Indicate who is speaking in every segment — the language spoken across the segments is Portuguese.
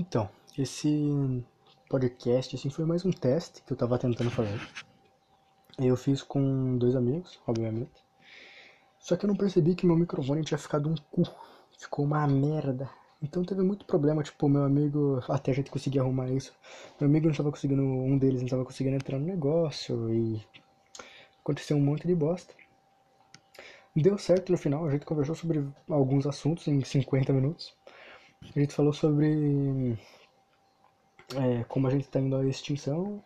Speaker 1: Então, esse podcast assim foi mais um teste que eu tava tentando fazer. Eu fiz com dois amigos, obviamente. Só que eu não percebi que meu microfone tinha ficado um cu. Ficou uma merda. Então teve muito problema, tipo, meu amigo, até a gente conseguir arrumar isso. Meu amigo não estava conseguindo, um deles não estava conseguindo entrar no negócio e aconteceu um monte de bosta. Deu certo no final, a gente conversou sobre alguns assuntos em 50 minutos. A gente falou sobre é, como a gente está indo à extinção,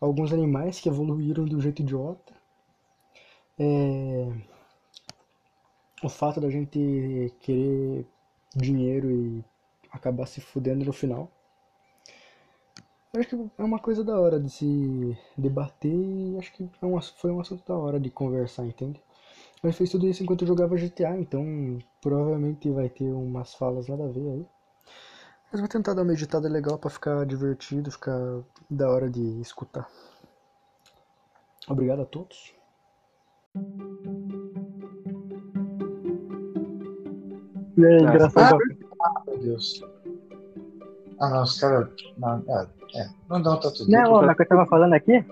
Speaker 1: alguns animais que evoluíram do jeito idiota, é, o fato da gente querer dinheiro e acabar se fudendo no final. Eu acho que é uma coisa da hora de se debater e acho que é um, foi um assunto da hora de conversar, entende? Eu fez tudo isso enquanto eu jogava GTA, então provavelmente vai ter umas falas nada a ver aí. Mas vou tentar dar uma editada legal para ficar divertido, ficar da hora de escutar. Obrigado a todos.
Speaker 2: E aí.
Speaker 3: Ah, meu Deus. Ah, não, os caras. Não, é, é. Não, não, tá tudo
Speaker 2: Não, mas o que eu tava falando aqui.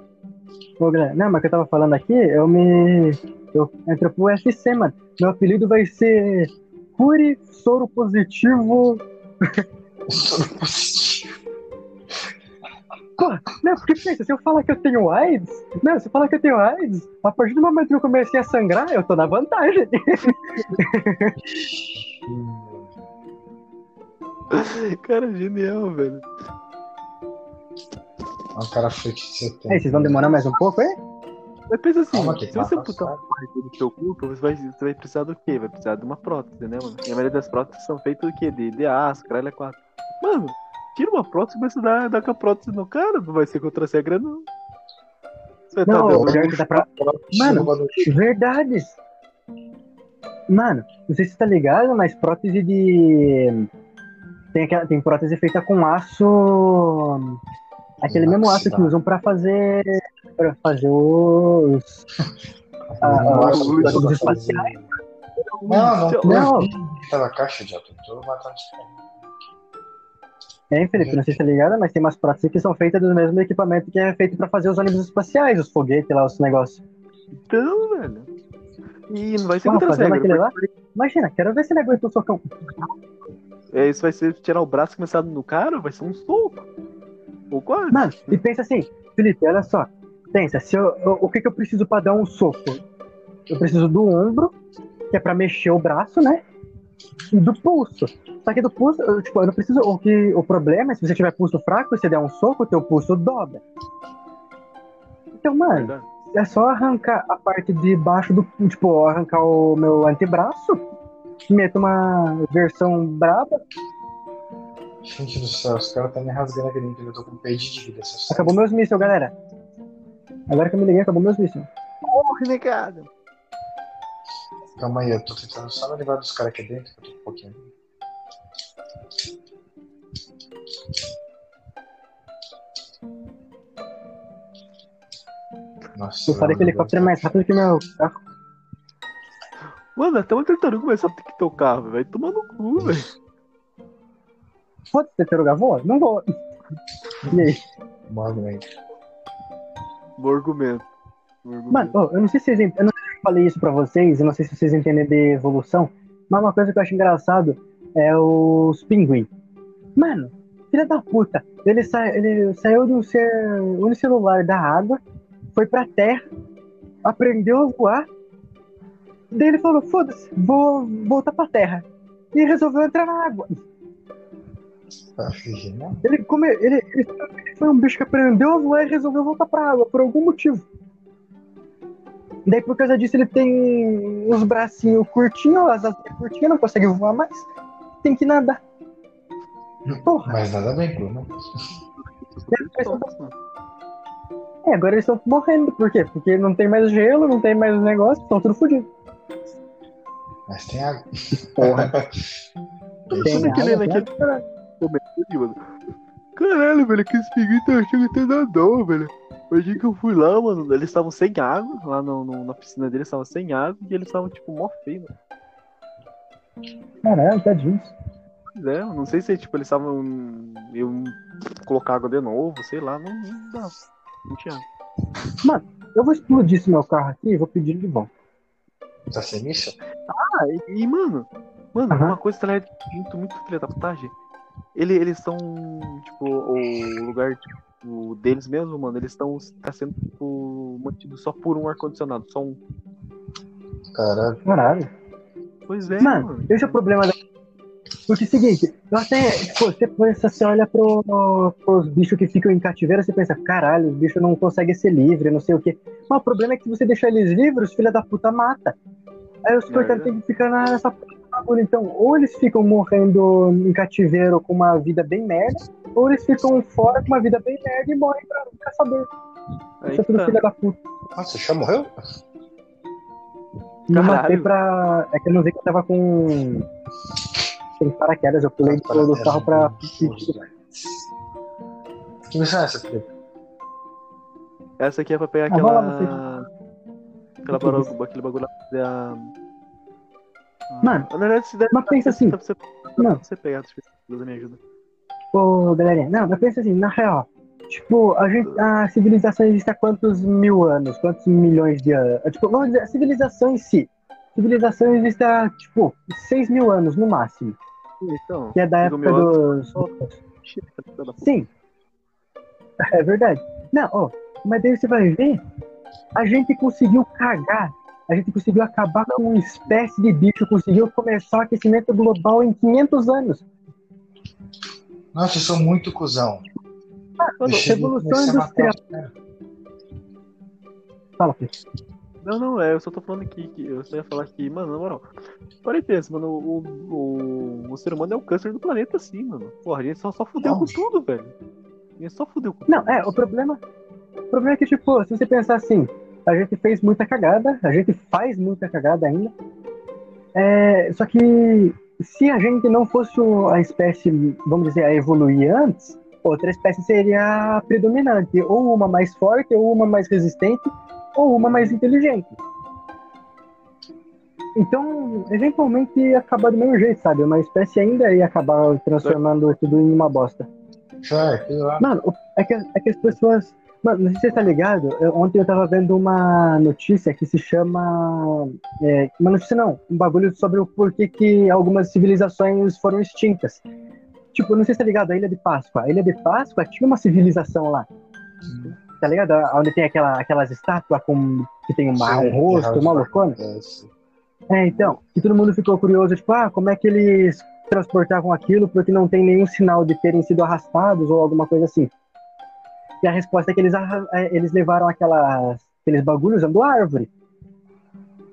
Speaker 2: Não, mas o que eu tava falando aqui, eu me. Eu entro pro UFC, mano. Meu apelido vai ser Curi Soro Positivo.
Speaker 3: Soro positivo.
Speaker 2: Pô, não, porque pensa, se eu falar que eu tenho AIDS, não, se eu falar que eu tenho AIDS, a partir do momento que eu comecei a sangrar, eu tô na vantagem.
Speaker 4: Cara, genial, velho.
Speaker 3: É um cara freak que você tem.
Speaker 2: Aí, vocês vão demorar mais um pouco, hein?
Speaker 4: Mas pensa assim,
Speaker 3: Calma
Speaker 4: se você botar uma parte do seu corpo, você vai, você vai precisar do quê? Vai precisar de uma prótese, né, mano? E a maioria das próteses são feitas do quê? De, de aço, caralho, é quatro. Mano, tira uma prótese e começa a dar, dar com a prótese no cara, não vai ser contra a regra, não. Você
Speaker 2: Não,
Speaker 4: tá
Speaker 2: o pior que dá pra. Mano,
Speaker 3: Mano,
Speaker 2: Verdades. Mano, não sei se você tá ligado, mas prótese de. Tem, aquela, tem prótese feita com aço. Aquele mesmo aço que usam pra fazer. pra fazer os. ah, os, os espaciais.
Speaker 3: Não, não,
Speaker 2: Não.
Speaker 3: Tá na caixa. Eu tô matando.
Speaker 2: É, Felipe, não sei se tá ligado, mas tem umas próteses que são feitas do mesmo equipamento que é feito pra fazer os ônibus espaciais, os foguetes lá, os negócios.
Speaker 4: Então, velho. E não vai ser regra.
Speaker 2: aquele lá? Imagina, quero ver se ele aguenta o socão.
Speaker 4: É, isso vai ser tirar o braço e começar no cara, vai ser um soco. Quase.
Speaker 2: Mano, e pensa assim, Felipe, olha só. Pensa, se eu, eu- o que, que eu preciso pra dar um soco? Eu preciso do ombro, que é pra mexer o braço, né? E do pulso. Só que do pulso, eu, tipo, eu não preciso. O, que, o problema é se você tiver pulso fraco você der um soco, o teu pulso dobra. Então, mano,
Speaker 4: Verdade.
Speaker 2: é só arrancar a parte de baixo do. Tipo, arrancar o meu antebraço, meto uma versão braba,
Speaker 3: Gente do céu, os caras tá me rasgando aqui dentro. Eu tô com peixe de vida.
Speaker 2: Acabou meus mísseis, galera. Agora que eu me liguei, acabou meus mísseis.
Speaker 4: Ô, renegado.
Speaker 3: Calma aí, eu tô tentando só me livrar dos caras aqui dentro. que Eu tô com um pouquinho. Nossa,
Speaker 2: Eu falei que o helicóptero é mais rápido que meu carro.
Speaker 4: Mano, até uma tartaruga começar a ter que tocar, velho. Vai tomar no cu, velho.
Speaker 2: Foda-se, tartaruga voa? Não voa. E aí?
Speaker 3: Bom argumento.
Speaker 4: Bom argumento. Bom argumento.
Speaker 2: Mano, ó, eu não sei se vocês ent- eu não sei se eu falei isso pra vocês, eu não sei se vocês entendem de evolução, mas uma coisa que eu acho engraçado é os pinguim. Mano, filha da puta, ele, sa ele saiu do ser unicelular da água, foi pra terra, aprendeu a voar, daí ele falou, foda-se, vou voltar pra terra. E resolveu entrar na água.
Speaker 3: Que genial.
Speaker 2: Ele, come, ele, ele foi um bicho que aprendeu a voar e resolveu voltar pra água, por algum motivo. Daí, por causa disso, ele tem os bracinhos curtinhos, as asinhas curtinhas, não consegue voar mais. Tem que nadar. Porra,
Speaker 3: Mas nada bem, Bruno. né?
Speaker 2: é, agora eles estão morrendo. Por quê? Porque não tem mais gelo, não tem mais negócio, estão tudo fodidos.
Speaker 3: Mas tem água.
Speaker 2: Porra.
Speaker 3: Peixe.
Speaker 2: Tem água,
Speaker 4: naquele
Speaker 2: né?
Speaker 4: Momento ali, mano? Caralho, velho, aqueles pinguins tão achando que tem nadão, velho. O dia que eu fui lá, mano, eles estavam sem água, lá no, no- na piscina deles estavam sem água e eles estavam, tipo, mó feio, mano.
Speaker 2: Caralho, tadinhos.
Speaker 4: Pois é, não sei se tipo, eles estavam. Eu colocar água de novo, sei lá, não, não dá. Não tinha.
Speaker 2: Mano, eu vou explodir esse meu carro aqui e vou pedir de volta.
Speaker 3: Tá sem missa?
Speaker 4: Ah, e, e, mano, mano,
Speaker 2: Aham.
Speaker 4: uma coisa tá ligado, muito, muito filha da putagem. Ele, eles estão, tipo, o lugar tipo, deles mesmo, mano, eles estão tá sendo tipo, mantido só por um ar-condicionado, só um.
Speaker 3: Caralho.
Speaker 2: Caralho.
Speaker 4: Pois é,
Speaker 2: Mano,
Speaker 4: mano.
Speaker 2: esse é o problema da. Porque é o seguinte, eu até, tipo, você pensa, você olha pro, pros bichos que ficam em cativeiro, você pensa, caralho, os bichos não conseguem ser livres, não sei o quê. Mas o problema é que se você deixar eles livres, os filha da puta mata. Aí os
Speaker 4: É
Speaker 2: coitados têm que ficar nessa. Então, ou eles ficam morrendo em cativeiro com uma vida bem merda, ou eles ficam fora com uma vida bem merda e morrem pra nunca saber. Isso é tudo filha da puta.
Speaker 3: Nossa, já morreu?
Speaker 2: Não matei pra. É que eu não vi que eu tava com. Sem paraquedas, eu pulei do, do carro pra.
Speaker 3: Que missão é essa, Felipe?
Speaker 4: Essa aqui é pra pegar
Speaker 2: Ah,
Speaker 4: aquela. Aquela
Speaker 2: Que que
Speaker 4: barulho, aquele bagulho lá pra fazer a.
Speaker 2: Mano,
Speaker 4: Na verdade, se der.
Speaker 2: mas pensa assim,
Speaker 4: pra você,
Speaker 2: não.
Speaker 4: você pegar, ver se Deus me ajuda.
Speaker 2: Ô, galerinha, não, mas pensa assim, na real, tipo, a, gente, a civilização existe há quantos mil anos, quantos milhões de anos? Tipo, vamos dizer, a civilização em si. Civilização existe há, tipo, 6 mil anos no máximo,
Speaker 4: Então,
Speaker 2: que é da época dos.
Speaker 4: Puta.
Speaker 2: Sim, é verdade. Não, ó, mas daí você vai ver, a gente conseguiu cagar, a gente conseguiu acabar com uma espécie de bicho, conseguiu começar o aquecimento global em 500 anos.
Speaker 3: Nossa, eu sou muito cuzão.
Speaker 2: Mano,
Speaker 3: Eu cheguei a
Speaker 2: revolução industrial. Fala, Felipe.
Speaker 4: Não, não, é, eu só tô falando aqui que eu só ia falar que, mano, na moral. Para e pensa, mano, o, o, o ser humano é o câncer do planeta, sim, mano. Porra, a gente só, só fudeu
Speaker 3: Não.
Speaker 4: com tudo, velho. A gente só fudeu com
Speaker 2: Não, é, o problema, o problema é que, tipo, se você pensar assim, a gente fez muita cagada, a gente faz muita cagada ainda. É, só que se a gente não fosse a espécie, vamos dizer, a evoluir antes, outra espécie seria a predominante, ou uma mais forte, ou uma mais resistente, ou uma mais inteligente. Então, eventualmente ia acabar do mesmo jeito, sabe? Uma espécie ainda ia acabar transformando tudo em uma bosta.
Speaker 3: Aquilo lá.
Speaker 2: Mano, é que, é que as pessoas. Mano, não sei se você tá ligado. eu- ontem eu tava vendo uma notícia que se chama. É, uma notícia não, um bagulho sobre o porquê que algumas civilizações foram extintas. Tipo, não sei se tá ligado, a Ilha de Páscoa. A Ilha de Páscoa tinha uma civilização lá. Tá ligado? Onde tem aquela, aquelas estátuas com, que tem uma, um rosto, uma loucona. É, então, e todo mundo ficou curioso, tipo, ah, como é que eles transportavam aquilo, porque não tem nenhum sinal de terem sido arrastados ou alguma coisa assim. E a resposta é que eles, é, eles levaram aquelas, aqueles bagulhos usando árvore.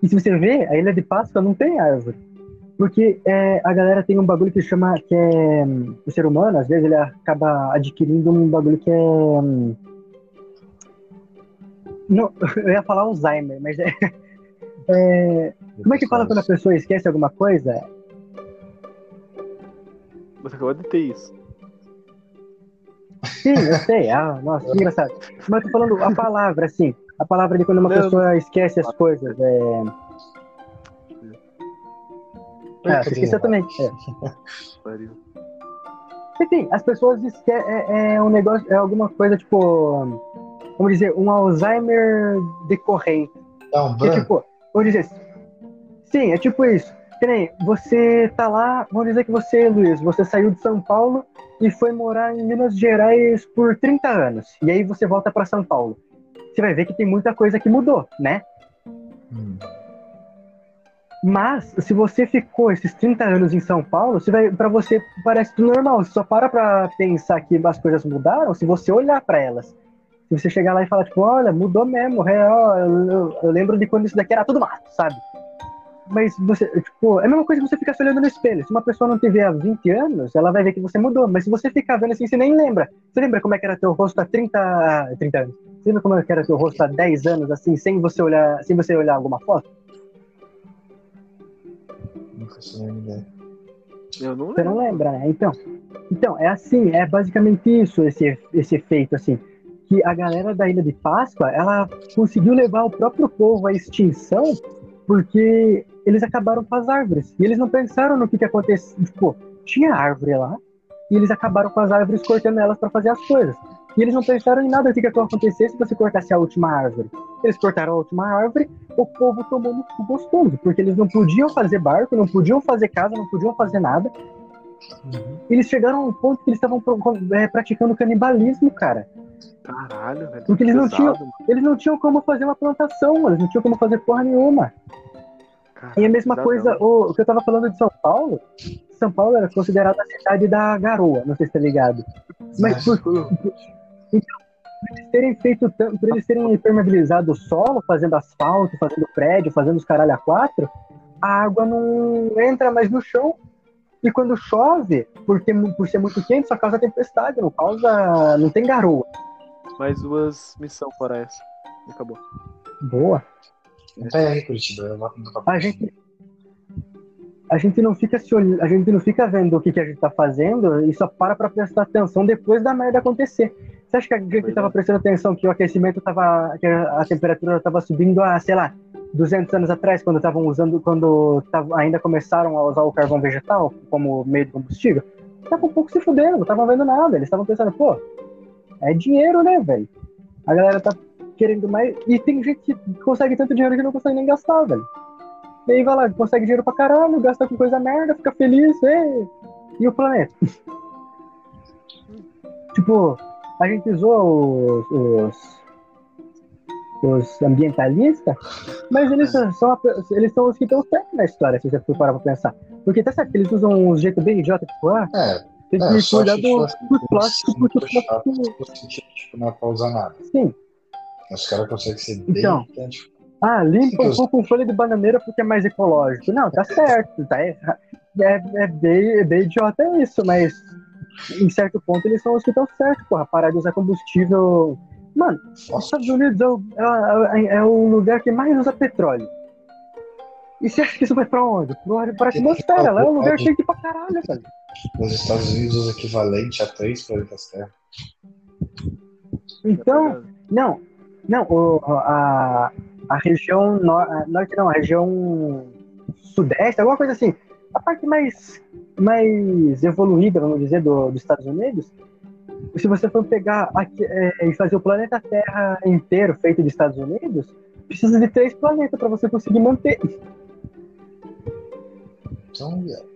Speaker 2: E se você vê, a Ilha de Páscoa não tem árvore. Porque é, a galera tem um bagulho que chama, que é, o ser humano, às vezes ele acaba adquirindo um bagulho que é... hum, Não, eu ia falar Alzheimer, mas é, é como é que fala quando a pessoa esquece alguma coisa?
Speaker 4: Você acabou de ter isso.
Speaker 2: Sim, eu sei. Ah, nossa, que engraçado. Mas eu tô falando a palavra, assim. A palavra de quando uma
Speaker 4: Não.
Speaker 2: pessoa esquece as coisas. É... Ah, você esqueceu também. É. Enfim, as pessoas esquecem. É, é um negócio, é alguma coisa tipo. Vamos dizer, um Alzheimer decorrente.
Speaker 3: Dá um
Speaker 2: Que é
Speaker 3: branco.
Speaker 2: tipo, vamos dizer. Sim, é tipo isso. Nem, você tá lá, vamos dizer que você, Luiz, você saiu de São Paulo e foi morar em Minas Gerais por 30 anos. E aí você volta pra São Paulo. Você vai ver que tem muita coisa que mudou, né?
Speaker 3: Hum.
Speaker 2: Mas, se você ficou esses 30 anos em São Paulo, você vai, pra você parece tudo normal. Você só para pra pensar que as coisas mudaram se você olhar pra elas. Se você chegar lá e falar, tipo, olha, mudou mesmo, real, eu, eu- eu lembro de quando isso daqui era tudo mato, sabe? Mas você, tipo, é a mesma coisa que você ficar se olhando no espelho. Se uma pessoa não te vê há 20 anos, ela vai ver que você mudou. Mas se você ficar vendo assim, você nem lembra. Você lembra como é que era teu rosto há 30, 30 anos? Você lembra como é que era teu rosto há 10 anos, assim, sem você olhar, sem você olhar alguma foto?
Speaker 3: Não faço a mínima ideia.
Speaker 4: Eu não
Speaker 2: Você
Speaker 4: lembro.
Speaker 2: não lembra, né? Então, então, é assim, é basicamente isso, esse, esse efeito, assim. Que a galera da Ilha de Páscoa, ela conseguiu levar o próprio povo à extinção porque eles acabaram com as árvores. E eles não pensaram no que que aconteceu. Tipo, tinha árvore lá, e eles acabaram com as árvores cortando elas para fazer as coisas. E eles não pensaram em nada do que ia acontecer se você cortasse a última árvore. Eles cortaram a última árvore, o povo tomou no cu gostoso, porque eles não podiam fazer barco, não podiam fazer casa, não podiam fazer nada. Eles chegaram a um ponto que eles estavam é, praticando canibalismo, cara.
Speaker 4: Caralho, velho.
Speaker 2: Porque eles não
Speaker 4: pesado,
Speaker 2: tinham- Eles não tinham como fazer uma plantação, eles não tinham como fazer porra nenhuma. E a mesma coisa, o, o que eu tava falando de São Paulo, São Paulo era considerada a cidade da garoa, não sei se tá ligado. Mas por, por- então, por eles terem feito tanto, por eles terem impermeabilizado o solo, fazendo asfalto, fazendo prédio, fazendo os caralho a quatro, a água não entra mais no chão. E quando chove, por, ter, por ser muito quente, só causa tempestade, não causa. não tem garoa.
Speaker 4: Mais duas missões fora essa. Acabou.
Speaker 2: Boa.
Speaker 3: Tá aí, Curitiba. Eu no
Speaker 2: A gente, a gente não fica se olh- a gente não fica vendo o que, que a gente tá fazendo e só para pra prestar atenção depois da merda acontecer. Você acha que a gente tava prestando atenção que o aquecimento tava, que a temperatura tava subindo a, sei lá, 200 anos atrás, quando estavam usando, quando tava- ainda começaram a usar o carvão vegetal como meio de combustível? Tava um pouco se fudendo, não estavam vendo nada. Eles estavam pensando, pô, é dinheiro, né, velho? A galera tá querendo mais. E tem gente que consegue tanto dinheiro que não consegue nem gastar, velho. E aí vai lá, consegue dinheiro pra caralho, gasta com coisa merda, fica feliz, e, e o planeta? tipo, a gente zoa os, os, os ambientalistas, mas eles são, a- eles são os que estão certos na história, se você for parar pra pensar. Porque tá certo que eles usam um jeito bem idiota, tipo, ah,
Speaker 3: É,
Speaker 2: tem que
Speaker 3: É,
Speaker 2: cuidar do, do plástico, porque o plástico.
Speaker 3: sentido, tipo, não é pra usar nada.
Speaker 2: Sim.
Speaker 3: Os caras conseguem ser bem
Speaker 2: Então.
Speaker 3: tipo,
Speaker 2: Ah, limpa um pouco com folha de bananeira porque é mais ecológico. Não, tá certo, tá erra- é, é, bem, é bem idiota isso, mas em certo ponto eles são os que estão certos, porra. Parar de usar combustível. Mano, os Estados Unidos é o, é, é o lugar que mais usa petróleo. E você acha que isso vai pra onde? Pra, atmosfera, lá é um lugar quente pra caralho, velho.
Speaker 3: nos Estados Unidos usa equivalente a três planetas Terra.
Speaker 2: Então, não, não, o, a, a região nor- norte não, a região sudeste, alguma coisa assim, a parte mais, mais evoluída, vamos dizer, do, dos Estados Unidos, se você for pegar aqui, é, e fazer o planeta Terra inteiro feito dos Estados Unidos, precisa de três planetas para você conseguir manter.
Speaker 3: Então, é,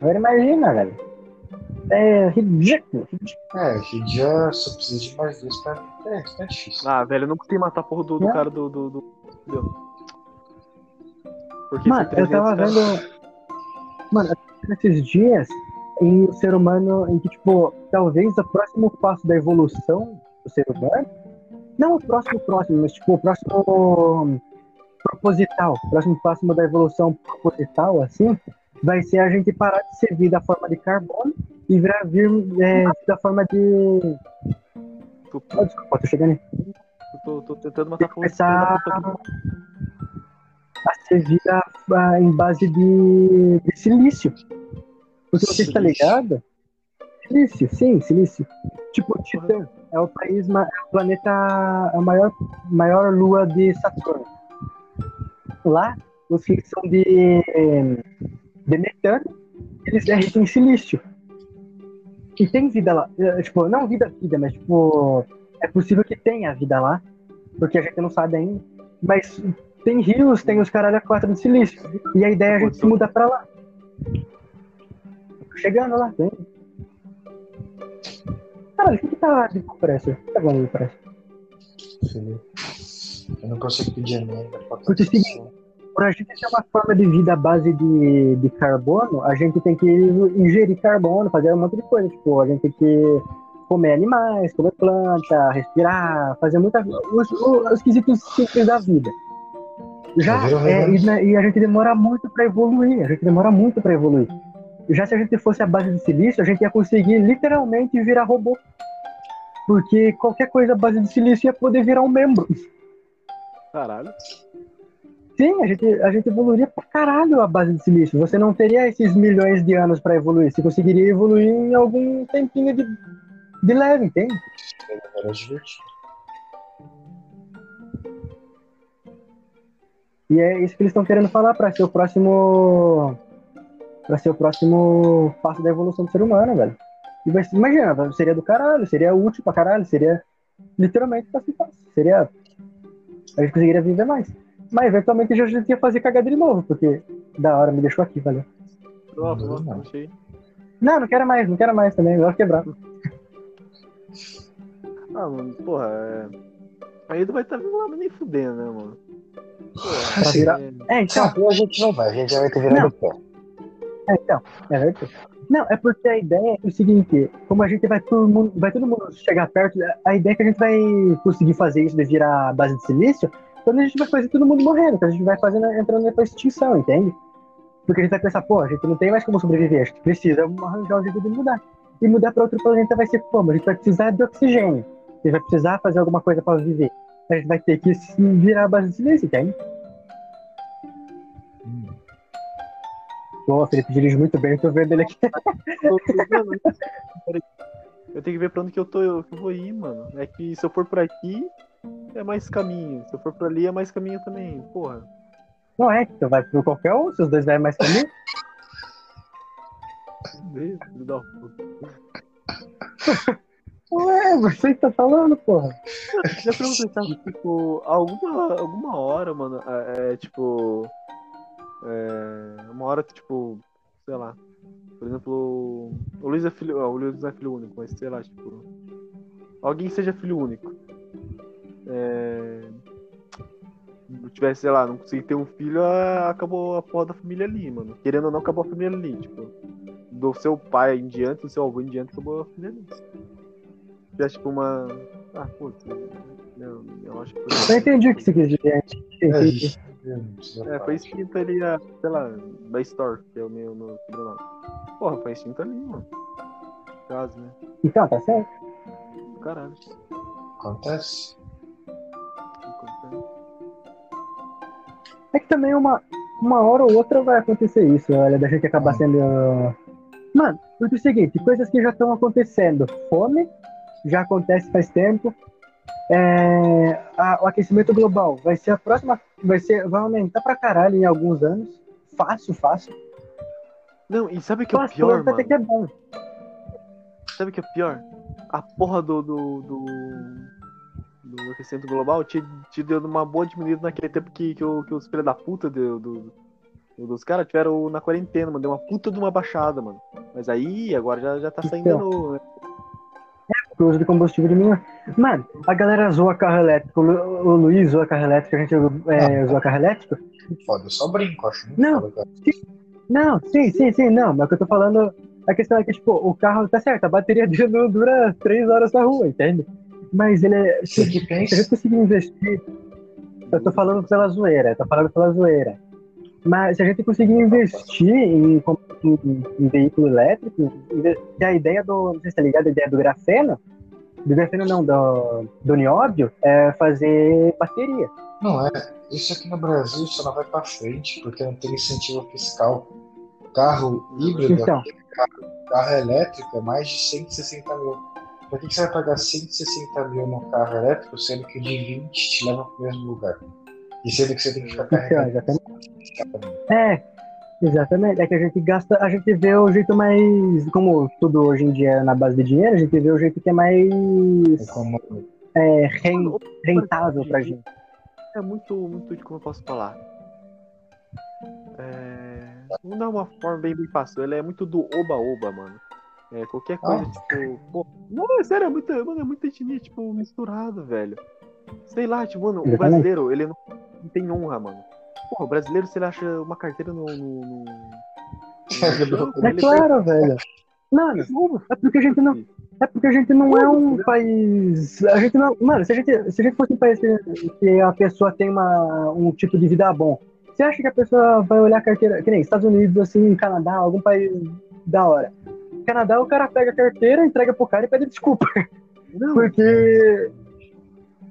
Speaker 2: Agora imagina, velho. É ridículo.
Speaker 3: é, que dia só precisa de mais dois pra. É, isso é difícil.
Speaker 4: Ah, velho, eu não consegui matar a porra do, do
Speaker 2: Não.
Speaker 4: cara do. do, do... Porque
Speaker 2: Mano,
Speaker 4: esse
Speaker 2: eu tava
Speaker 4: 300
Speaker 2: vendo. Mano, eu tava vendo esses dias em o ser humano, em que, tipo, talvez o próximo passo da evolução do ser humano, não o próximo próximo, mas tipo, o próximo proposital, o próximo passo da evolução proposital, assim, vai ser a gente parar de ser vida a forma de carbono e virar vir é, da forma de.
Speaker 4: Tu-
Speaker 2: Oh, desculpa, tô chegando aí.
Speaker 4: Eu tô, tô tentando matar a
Speaker 2: Começar a ser vida ah, em base de, de silício. Porque você está ligado? Silício, sim, silício. Tipo, Titã é o país, é o planeta, a maior, maior lua de Saturno. Lá, os que são de, de metano, eles é rico em silício. E tem vida lá. É, Tipo, não vida vida, mas tipo, é possível que tenha vida lá, porque a gente não sabe ainda. Mas tem rios, tem os caralho a quatro de silício. E a ideia é a gente se mudar pra lá. Chegando lá, tem. Caralho, o que que tá de que tá falando de?
Speaker 3: Filho. Eu não consigo pedir emenda pra
Speaker 2: Porque se- Pra gente ter uma forma de vida à base de, de carbono, a gente tem que ingerir carbono, fazer um monte de coisa. Tipo, a gente tem que comer animais, comer planta, respirar, fazer muita os, os, os quesitos simples da vida. Já é, e, né, e a gente demora muito para evoluir, a gente demora muito para evoluir. Já se a gente fosse a base de silício, a gente ia conseguir literalmente virar robô. Porque qualquer coisa à base de silício ia poder virar um membro.
Speaker 4: Caralho.
Speaker 2: Sim, a gente, a gente evoluiria pra caralho a base de silício. Você não teria esses milhões de anos pra evoluir. Você conseguiria evoluir em algum tempinho de, de leve, entende?
Speaker 3: Divertido.
Speaker 2: E é isso que eles estão querendo falar pra ser o próximo. Pra ser o próximo passo da evolução do ser humano, velho. E vai, imagina, seria do caralho, seria útil pra caralho, seria literalmente fácil fácil. Seria. A gente conseguiria viver mais. Mas eventualmente já a gente ia fazer cagada de novo, porque da hora me deixou aqui, valeu.
Speaker 3: Não,
Speaker 4: nossa,
Speaker 3: não.
Speaker 4: achei.
Speaker 2: Não, não quero mais, não quero mais também, melhor quebrar.
Speaker 4: Ah, mano, porra, é. Aí não vai estar vindo lá nem fudendo, né, mano? Porra,
Speaker 2: Pra virar-
Speaker 4: é...
Speaker 2: É, então,
Speaker 3: a gente não vai, a gente já vai ter virado pé.
Speaker 2: é, então, é verdade. Não, é porque a ideia é o seguinte, como a gente vai todo mundo, vai todo mundo chegar perto, a ideia é que a gente vai conseguir fazer isso de virar base de silício quando a gente vai fazer todo mundo morrendo, quando a gente vai fazendo, entrando pra extinção, entende? Porque a gente vai pensar, pô, a gente não tem mais como sobreviver, a gente precisa arranjar um jeito de mudar. E mudar para outro planeta vai ser como? A gente vai precisar de oxigênio. A gente vai precisar fazer alguma coisa para viver. A gente vai ter que se virar a base silício, entende? Pô, o Felipe dirige muito bem, eu tô vendo ele aqui.
Speaker 4: Eu tenho que ver pra onde que eu tô, eu vou ir, mano. É que se eu for por aqui, é mais caminho. Se eu for por ali, é mais caminho também. Porra.
Speaker 2: Não é, então vai por qualquer um, se os dois vai mais caminho.
Speaker 4: Deus, puta.
Speaker 2: Ué, você que tá falando, porra.
Speaker 4: Já perguntei, sabe, tipo, alguma, alguma hora, mano, é, é, tipo. É, uma hora tipo, sei lá. Por exemplo, o Luiz é filho. ó, O Luiz é filho único, mas sei lá, tipo. Alguém seja filho único. É. Tivesse, sei lá, não conseguir ter um filho, acabou a porra da família ali, mano. Querendo ou não, acabou a família ali, tipo. Do seu pai em diante, do seu avô em diante, acabou a família ali. Já, tipo, uma. Ah, putz. Eu, eu acho que foi.
Speaker 2: Eu entendi o que você quis dizer.
Speaker 3: É,
Speaker 2: Entendi.
Speaker 3: não
Speaker 4: É, foi extinto ali a, sei lá, da Store, que é o meu, meu sobrenome. Porra, foi extinto ali, mano. Caso, né?
Speaker 2: Então, tá certo.
Speaker 4: Caralho.
Speaker 3: Acontece.
Speaker 2: É que também uma, uma hora ou outra vai acontecer isso, olha, da gente acabar
Speaker 3: Hum.
Speaker 2: sendo. Mano, porque é o seguinte, coisas que já estão acontecendo. Fome já acontece faz tempo. É, a- o aquecimento global vai ser a próxima. Vai, ser, vai aumentar pra caralho em alguns anos. Fácil, fácil.
Speaker 4: Não, e sabe o que é o pior,
Speaker 2: até
Speaker 4: mano?
Speaker 2: que é bom.
Speaker 4: Sabe o que é pior? A porra do. do. do, do aquecimento global te, te deu uma boa diminuída naquele tempo que, que, o- que os filhos da puta do, do- do- dos caras tiveram na quarentena, mano. Deu uma puta de uma baixada, mano. Mas aí, agora já, já tá saindo
Speaker 2: Então.
Speaker 4: no.
Speaker 2: O uso de combustível diminui. Mano, a galera zoa carro elétrico. O o Luiz zoa carro elétrico, a gente é, zoa carro elétrico.
Speaker 3: Foda, eu só brinco, acho
Speaker 2: Não. Não, sim, sim, sim, não. Mas o que eu tô falando, a questão é que, tipo, o carro tá certo, a bateria dele não dura três horas na rua, entende? Mas ele é.
Speaker 3: Você
Speaker 2: Se,
Speaker 3: que
Speaker 2: se gente conseguir investir. Eu tô falando pela zoeira, eu tô falando pela zoeira. Mas se a gente conseguir investir em, em- em veículo elétrico, que a ideia do. Não sei se tá ligado, a ideia do grafeno, do grafeno não, do, do nióbio, é fazer bateria.
Speaker 3: Não é. Isso aqui no Brasil só não vai pra frente, porque não tem incentivo fiscal. Carro híbrido,
Speaker 2: Então.
Speaker 3: carro elétrico é mais de 160 mil. Por que, que você vai pagar 160 mil no carro elétrico, sendo que o de 20 te leva pro mesmo lugar? E sendo que você tem que ficar
Speaker 2: Então,
Speaker 3: carregando.
Speaker 2: exatamente. É, exatamente. É que a gente gasta, a gente vê o jeito mais. Como tudo hoje em dia é na base de dinheiro, a gente vê o jeito que é mais é, ren- rentável pra gente.
Speaker 4: É muito, muito de como eu posso falar. É... Vamos dar uma forma bem, bem fácil. Ele é muito do oba-oba, mano. É, qualquer coisa,
Speaker 3: Ah.
Speaker 4: tipo. Pô, não, é sério, é muita, mano, é muita etnia, tipo, misturada, velho. Sei lá, tipo, mano, o brasileiro, ele não, não tem honra, mano. Porra, o brasileiro, se ele acha uma carteira no. no, no-
Speaker 2: É claro, velho. Mano,
Speaker 4: pega-
Speaker 2: é porque a gente não. É porque a gente não é um país. A gente não. Mano, se a gente, se a gente fosse um país que, que a pessoa tem uma, um tipo de vida bom, você acha que a pessoa vai olhar a carteira. Que nem Estados Unidos, assim, Canadá, algum país da hora. Canadá, o cara pega a carteira, entrega pro cara e pede desculpa.
Speaker 4: Não,
Speaker 2: Porque.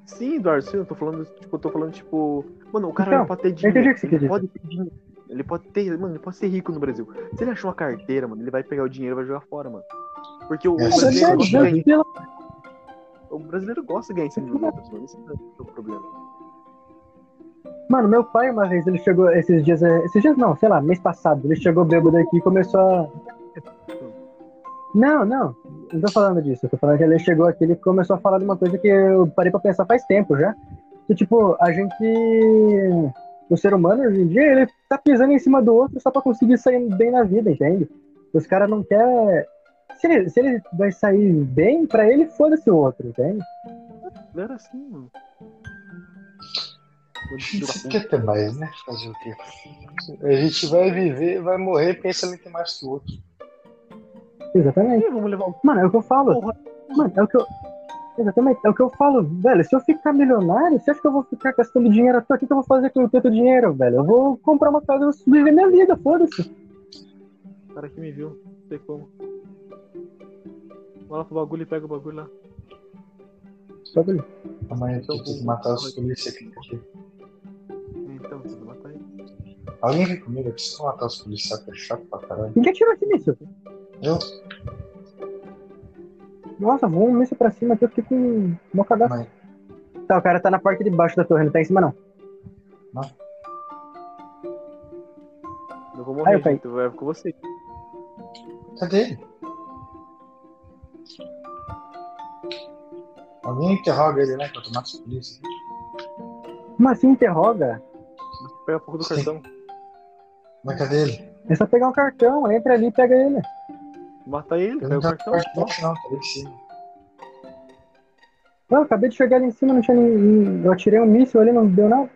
Speaker 4: Sim, Eduardo, sim, eu tô falando, tipo, eu tô falando, tipo. Mano, o cara
Speaker 2: Então,
Speaker 4: pode ter
Speaker 2: entendi
Speaker 4: dinheiro.
Speaker 2: o que você
Speaker 4: ele pode ter dinheiro. Ele pode ter. Mano, ele pode ser rico no Brasil. Se ele achar uma carteira, mano, ele vai pegar o dinheiro e vai jogar fora, mano. Porque o, o
Speaker 3: É
Speaker 4: brasileiro gosta de ganhar. O brasileiro gosta de ganhar em cima de outras, mano. Esse é o problema.
Speaker 2: Mano, meu pai uma vez, ele chegou esses dias, eh, esses dias não, sei lá, mês passado, ele chegou bêbado aqui e começou a. Não, não, não tô falando disso, eu tô falando que ele chegou aqui e começou a falar de uma coisa que eu parei pra pensar faz tempo já. Que tipo, a gente. O ser humano hoje em dia, ele tá pisando em cima do outro só pra conseguir sair bem na vida, entende? Os caras não querem. Se ele, se ele vai sair bem, pra ele, foda-se o outro, entende?
Speaker 4: Não era assim, mano. Puta.
Speaker 3: quer ter mais, né? Fazer o quê? A gente vai viver, vai morrer pensando em ter mais que o outro.
Speaker 2: Exatamente.
Speaker 4: Vamos levar o
Speaker 2: Mano, é o que eu falo.
Speaker 4: porra.
Speaker 2: Mano, é o que eu. Exatamente, é o que eu falo, velho. Se eu ficar milionário, você acha que eu vou ficar gastando dinheiro à toa? O que que eu vou fazer com tanto dinheiro, velho? Eu vou comprar uma casa e viver minha vida, foda-se.
Speaker 4: O cara que me viu, não sei como. Vai lá pro bagulho e pega o bagulho lá.
Speaker 2: Bagulho.
Speaker 3: Amanhã eu tenho que matar os polícias aqui.
Speaker 4: Então, você vai matar ele.
Speaker 3: Alguém vem comigo, eu preciso matar os policiais, que é chato pra caralho.
Speaker 2: Ninguém tirou aqui nisso.
Speaker 3: Eu?
Speaker 2: Nossa, vou um míssil pra cima aqui, eu fiquei com uma cagada.
Speaker 3: Mãe,
Speaker 2: Tá, o cara tá na parte de baixo da torre, não tá em cima não.
Speaker 4: Eu vou
Speaker 2: Aí,
Speaker 4: morrer,
Speaker 2: eu
Speaker 4: gente. Eu vou com você.
Speaker 3: cadê ele? Alguém interroga ele, né? Quanto mata os polícias.
Speaker 2: Como assim interroga?
Speaker 4: Pega a porra do
Speaker 3: Sim.
Speaker 4: cartão.
Speaker 3: Mas cadê ele?
Speaker 2: É só pegar um cartão, entra ali e pega ele.
Speaker 4: Mata ele,
Speaker 3: não
Speaker 4: o cartão.
Speaker 3: cartão, não, cima.
Speaker 2: Não, eu acabei de chegar ali em cima, não tinha nem. Eu atirei um míssil ali, não deu nada.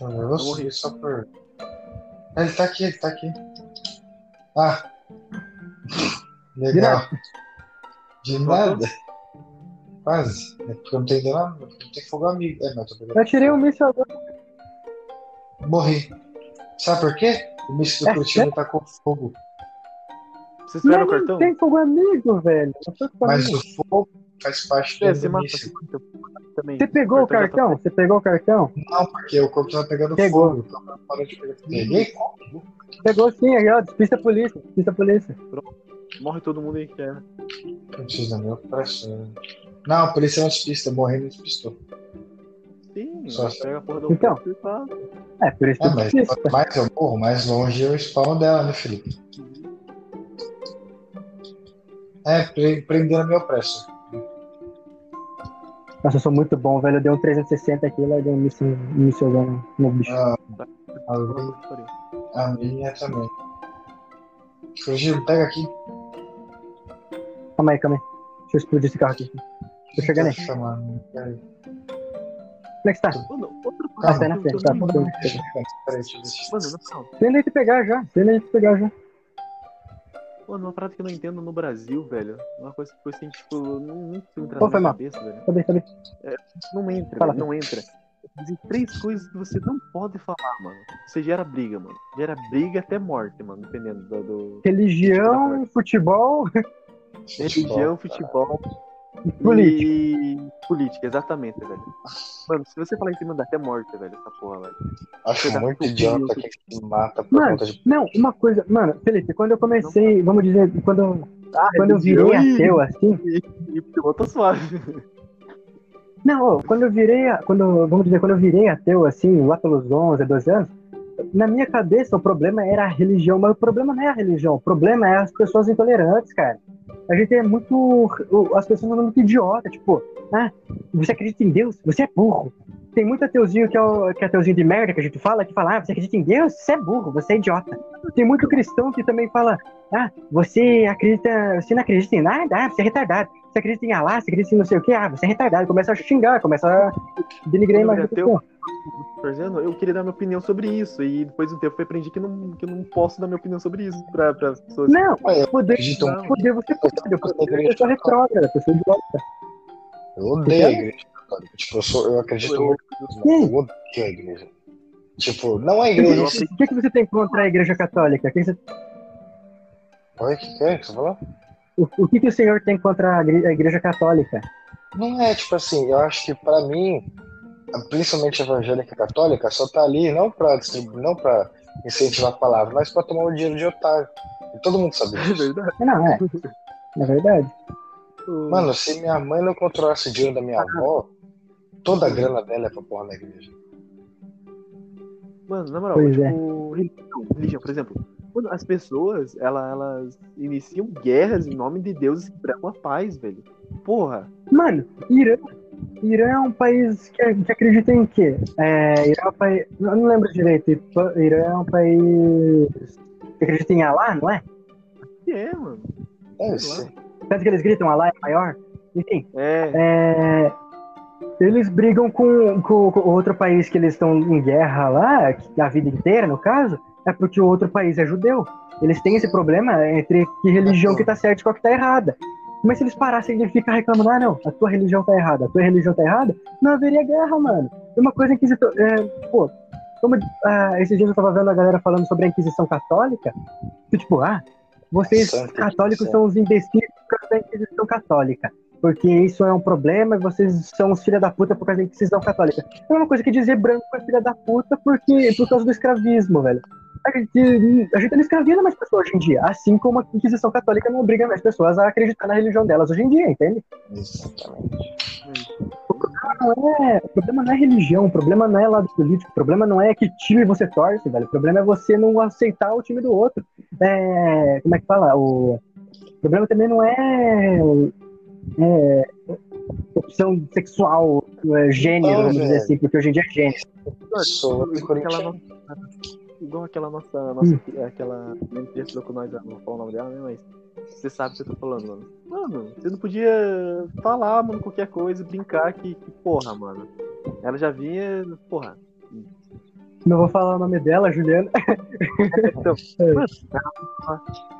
Speaker 3: Eu subir só por. Ah, ele tá aqui, ele tá aqui. Ah! Legal. De nada. Quase. É porque eu não tenho nada, não tem fogo amigo. É, mas eu tô pegando
Speaker 2: Eu atirei um míssil agora.
Speaker 3: Morri. Sabe por quê? O míssil do
Speaker 2: É
Speaker 3: Curitiba tá com fogo.
Speaker 4: Vocês pegaram
Speaker 2: Não,
Speaker 4: o cartão?
Speaker 2: não tem fogo amigo, velho. Eu
Speaker 3: Mas o fogo faz parte
Speaker 4: É,
Speaker 3: do
Speaker 4: você mata
Speaker 3: míssil.
Speaker 4: também.
Speaker 2: Você pegou o
Speaker 4: tá-
Speaker 2: cartão? Você pegou o cartão?
Speaker 3: Não, porque o corpo tava pegando
Speaker 2: Pegou.
Speaker 3: fogo. Então de pegar. Como?
Speaker 2: Pegou sim, aí, ó. Despista a polícia. Despista a polícia.
Speaker 4: Morre todo mundo aí que é.
Speaker 3: Não precisa meu pressão. Não, a polícia não despista, morreu e não despistou.
Speaker 4: Sim,
Speaker 3: Só-
Speaker 4: pega a porra do
Speaker 2: Então.
Speaker 4: corpo e fala.
Speaker 2: É, por isso que
Speaker 3: É,
Speaker 2: eu
Speaker 3: mas
Speaker 2: despista.
Speaker 3: mais eu morro, mais longe é o spawn dela, né, Felipe? É, pre- prenderam meu preço.
Speaker 2: Nossa, eu sou muito bom, velho. Eu dei um 360 aqui, lá dei um míssil, um no, no bicho.
Speaker 3: A, a, minha- a minha também. Fugiu, pega aqui.
Speaker 2: Calma aí, calma aí. Deixa eu explodir esse carro aqui. Tô chegando aí.
Speaker 3: Tá chamando. Peraí.
Speaker 2: Como é que tá?
Speaker 4: Mano, outra
Speaker 2: Ah,
Speaker 4: coisa.
Speaker 2: tá na frente, tá.
Speaker 4: não-
Speaker 2: Tô-
Speaker 3: Peraí, deixa eu ver.
Speaker 4: Mano, não.
Speaker 2: Tendo aí te pegar já. Tendo aí te pegar já.
Speaker 4: Mano, uma parada que eu não entendo no Brasil, velho. Uma coisa que foi assim, tipo, não,
Speaker 2: foi
Speaker 4: na
Speaker 2: mal.
Speaker 4: cabeça, velho.
Speaker 2: Cadê, cadê?
Speaker 4: Não entra,
Speaker 2: Fala.
Speaker 4: velho, não entra. Existem três coisas que você não pode falar, mano. Você gera briga, mano. Gera briga até morte, mano, dependendo do. do...
Speaker 2: Religião, futebol
Speaker 4: Religião, futebol
Speaker 2: e política.
Speaker 4: e política, exatamente, velho. Mano, se você falar em cima dá até morte, velho, essa porra, velho.
Speaker 3: Acho
Speaker 4: Você
Speaker 3: muito idiota quem se mata por
Speaker 2: Mano,
Speaker 3: conta de.
Speaker 2: não, uma coisa. Mano, Felipe, quando eu comecei, vamos dizer, quando, eu- quando eu
Speaker 4: religião
Speaker 2: virei
Speaker 4: e-
Speaker 2: ateu assim.
Speaker 4: E futebol tá suave.
Speaker 2: Não, quando eu virei, quando, vamos dizer, quando eu virei ateu, assim, lá pelos 11, 12 anos, na minha cabeça o problema era a religião, mas o problema não é a religião, o problema é as pessoas intolerantes, cara. A gente é muito, as pessoas são muito idiota, tipo, ah, você acredita em Deus? Você é burro. Tem muito ateuzinho que é, o, que é ateuzinho de merda que a gente fala, que fala, ah, você acredita em Deus? Você é burro, você é idiota. Tem muito cristão que também fala, ah, você acredita, você não acredita em nada? Ah, você é retardado. Você acredita em Alá, você acredita em não sei o que? Ah, você é retardado. Começa a xingar, começa a denigrar a imagem do
Speaker 4: eu queria dar minha opinião sobre isso. E depois de um tempo eu aprendi que não, que eu não posso dar minha opinião sobre isso pra, pra as pessoas.
Speaker 2: Não,
Speaker 3: eu
Speaker 2: poder,
Speaker 4: não.
Speaker 2: poder você pode, eu sou pessoa retrógrada, pessoa idiota.
Speaker 3: Eu odeio a igreja católica. Tipo, eu, sou, eu acredito
Speaker 4: Eu-
Speaker 3: muito. Eu odeio a igreja. Tipo, não a igreja.
Speaker 2: O que, que você tem contra a igreja católica? O que, que você-
Speaker 3: Oi, o que que é que você falou?
Speaker 2: o, o que, que o senhor tem contra a igreja católica?
Speaker 3: Não é, tipo assim, eu acho que pra mim, principalmente a evangélica católica, só tá ali não pra distribuir, não pra incentivar a palavra, mas pra tomar o dinheiro de otário. E todo mundo sabe
Speaker 4: É
Speaker 3: disso.
Speaker 4: verdade.
Speaker 2: Não, é. Na verdade.
Speaker 3: Mano, se minha mãe não controlasse o dinheiro da minha avó, toda a grana dela é pra porra da igreja.
Speaker 4: Mano, na moral,
Speaker 2: Pois é.
Speaker 4: tipo, religião, religião, por exemplo. Mano, as pessoas, ela- elas iniciam guerras em nome de deuses que pregam a paz, velho. Porra.
Speaker 2: Mano, Irã. Irã é um país que, que acredita em quê? É, Irã é um país. Eu não lembro direito. Irã é um país que acredita em Alá, não é?
Speaker 4: Que é, mano? Lá.
Speaker 3: ser.
Speaker 2: Tanto que eles gritam Alá é maior. Enfim,
Speaker 4: É.
Speaker 2: é, eles brigam com, com, com outro país que eles estão em guerra lá, a vida inteira, no caso, é porque o outro país é judeu. Eles têm esse problema entre que religião que tá certa e qual que tá errada. Mas se eles parassem de ficar reclamando, ah, não, a tua religião tá errada, a tua religião tá errada, não haveria guerra, mano. É uma coisa inquisitor. É, pô, como, ah, esses dias eu tava vendo a galera falando sobre a Inquisição Católica, que, tipo, ah, vocês
Speaker 3: Santa
Speaker 2: católicos
Speaker 3: Inquisição.
Speaker 2: são os imbecis por causa da Inquisição Católica. Porque isso é um problema e vocês são os filha da puta por causa da Inquisição Católica. É uma coisa que dizer branco é filha da puta porque, por causa do escravismo, velho. A gente, a gente não escraviza mais pessoas hoje em dia, assim como a Inquisição Católica não obriga mais pessoas a acreditar na religião delas hoje em dia, entende?
Speaker 3: Exatamente.
Speaker 2: Não é, o problema não é religião, o problema não é lado político, o problema não é que time você torce, velho. O problema é você não aceitar o time do outro. É, como é que fala? O, o problema também não é, é, opção sexual, é, gênero,
Speaker 3: Não,
Speaker 2: vamos dizer assim, porque hoje em dia é gênero.
Speaker 3: Sou
Speaker 4: Igual aquela nossa, aquela nossa,
Speaker 2: Hum.
Speaker 4: aquela nem texto com nós, não vou falar o nome dela, né, mas você sabe o que eu tô falando, mano. Mano, você não podia falar, mano, qualquer coisa, brincar que, que porra, mano. Ela já vinha, porra.
Speaker 2: Não vou falar o nome dela, Juliana.
Speaker 4: Então,
Speaker 2: É.
Speaker 4: mano,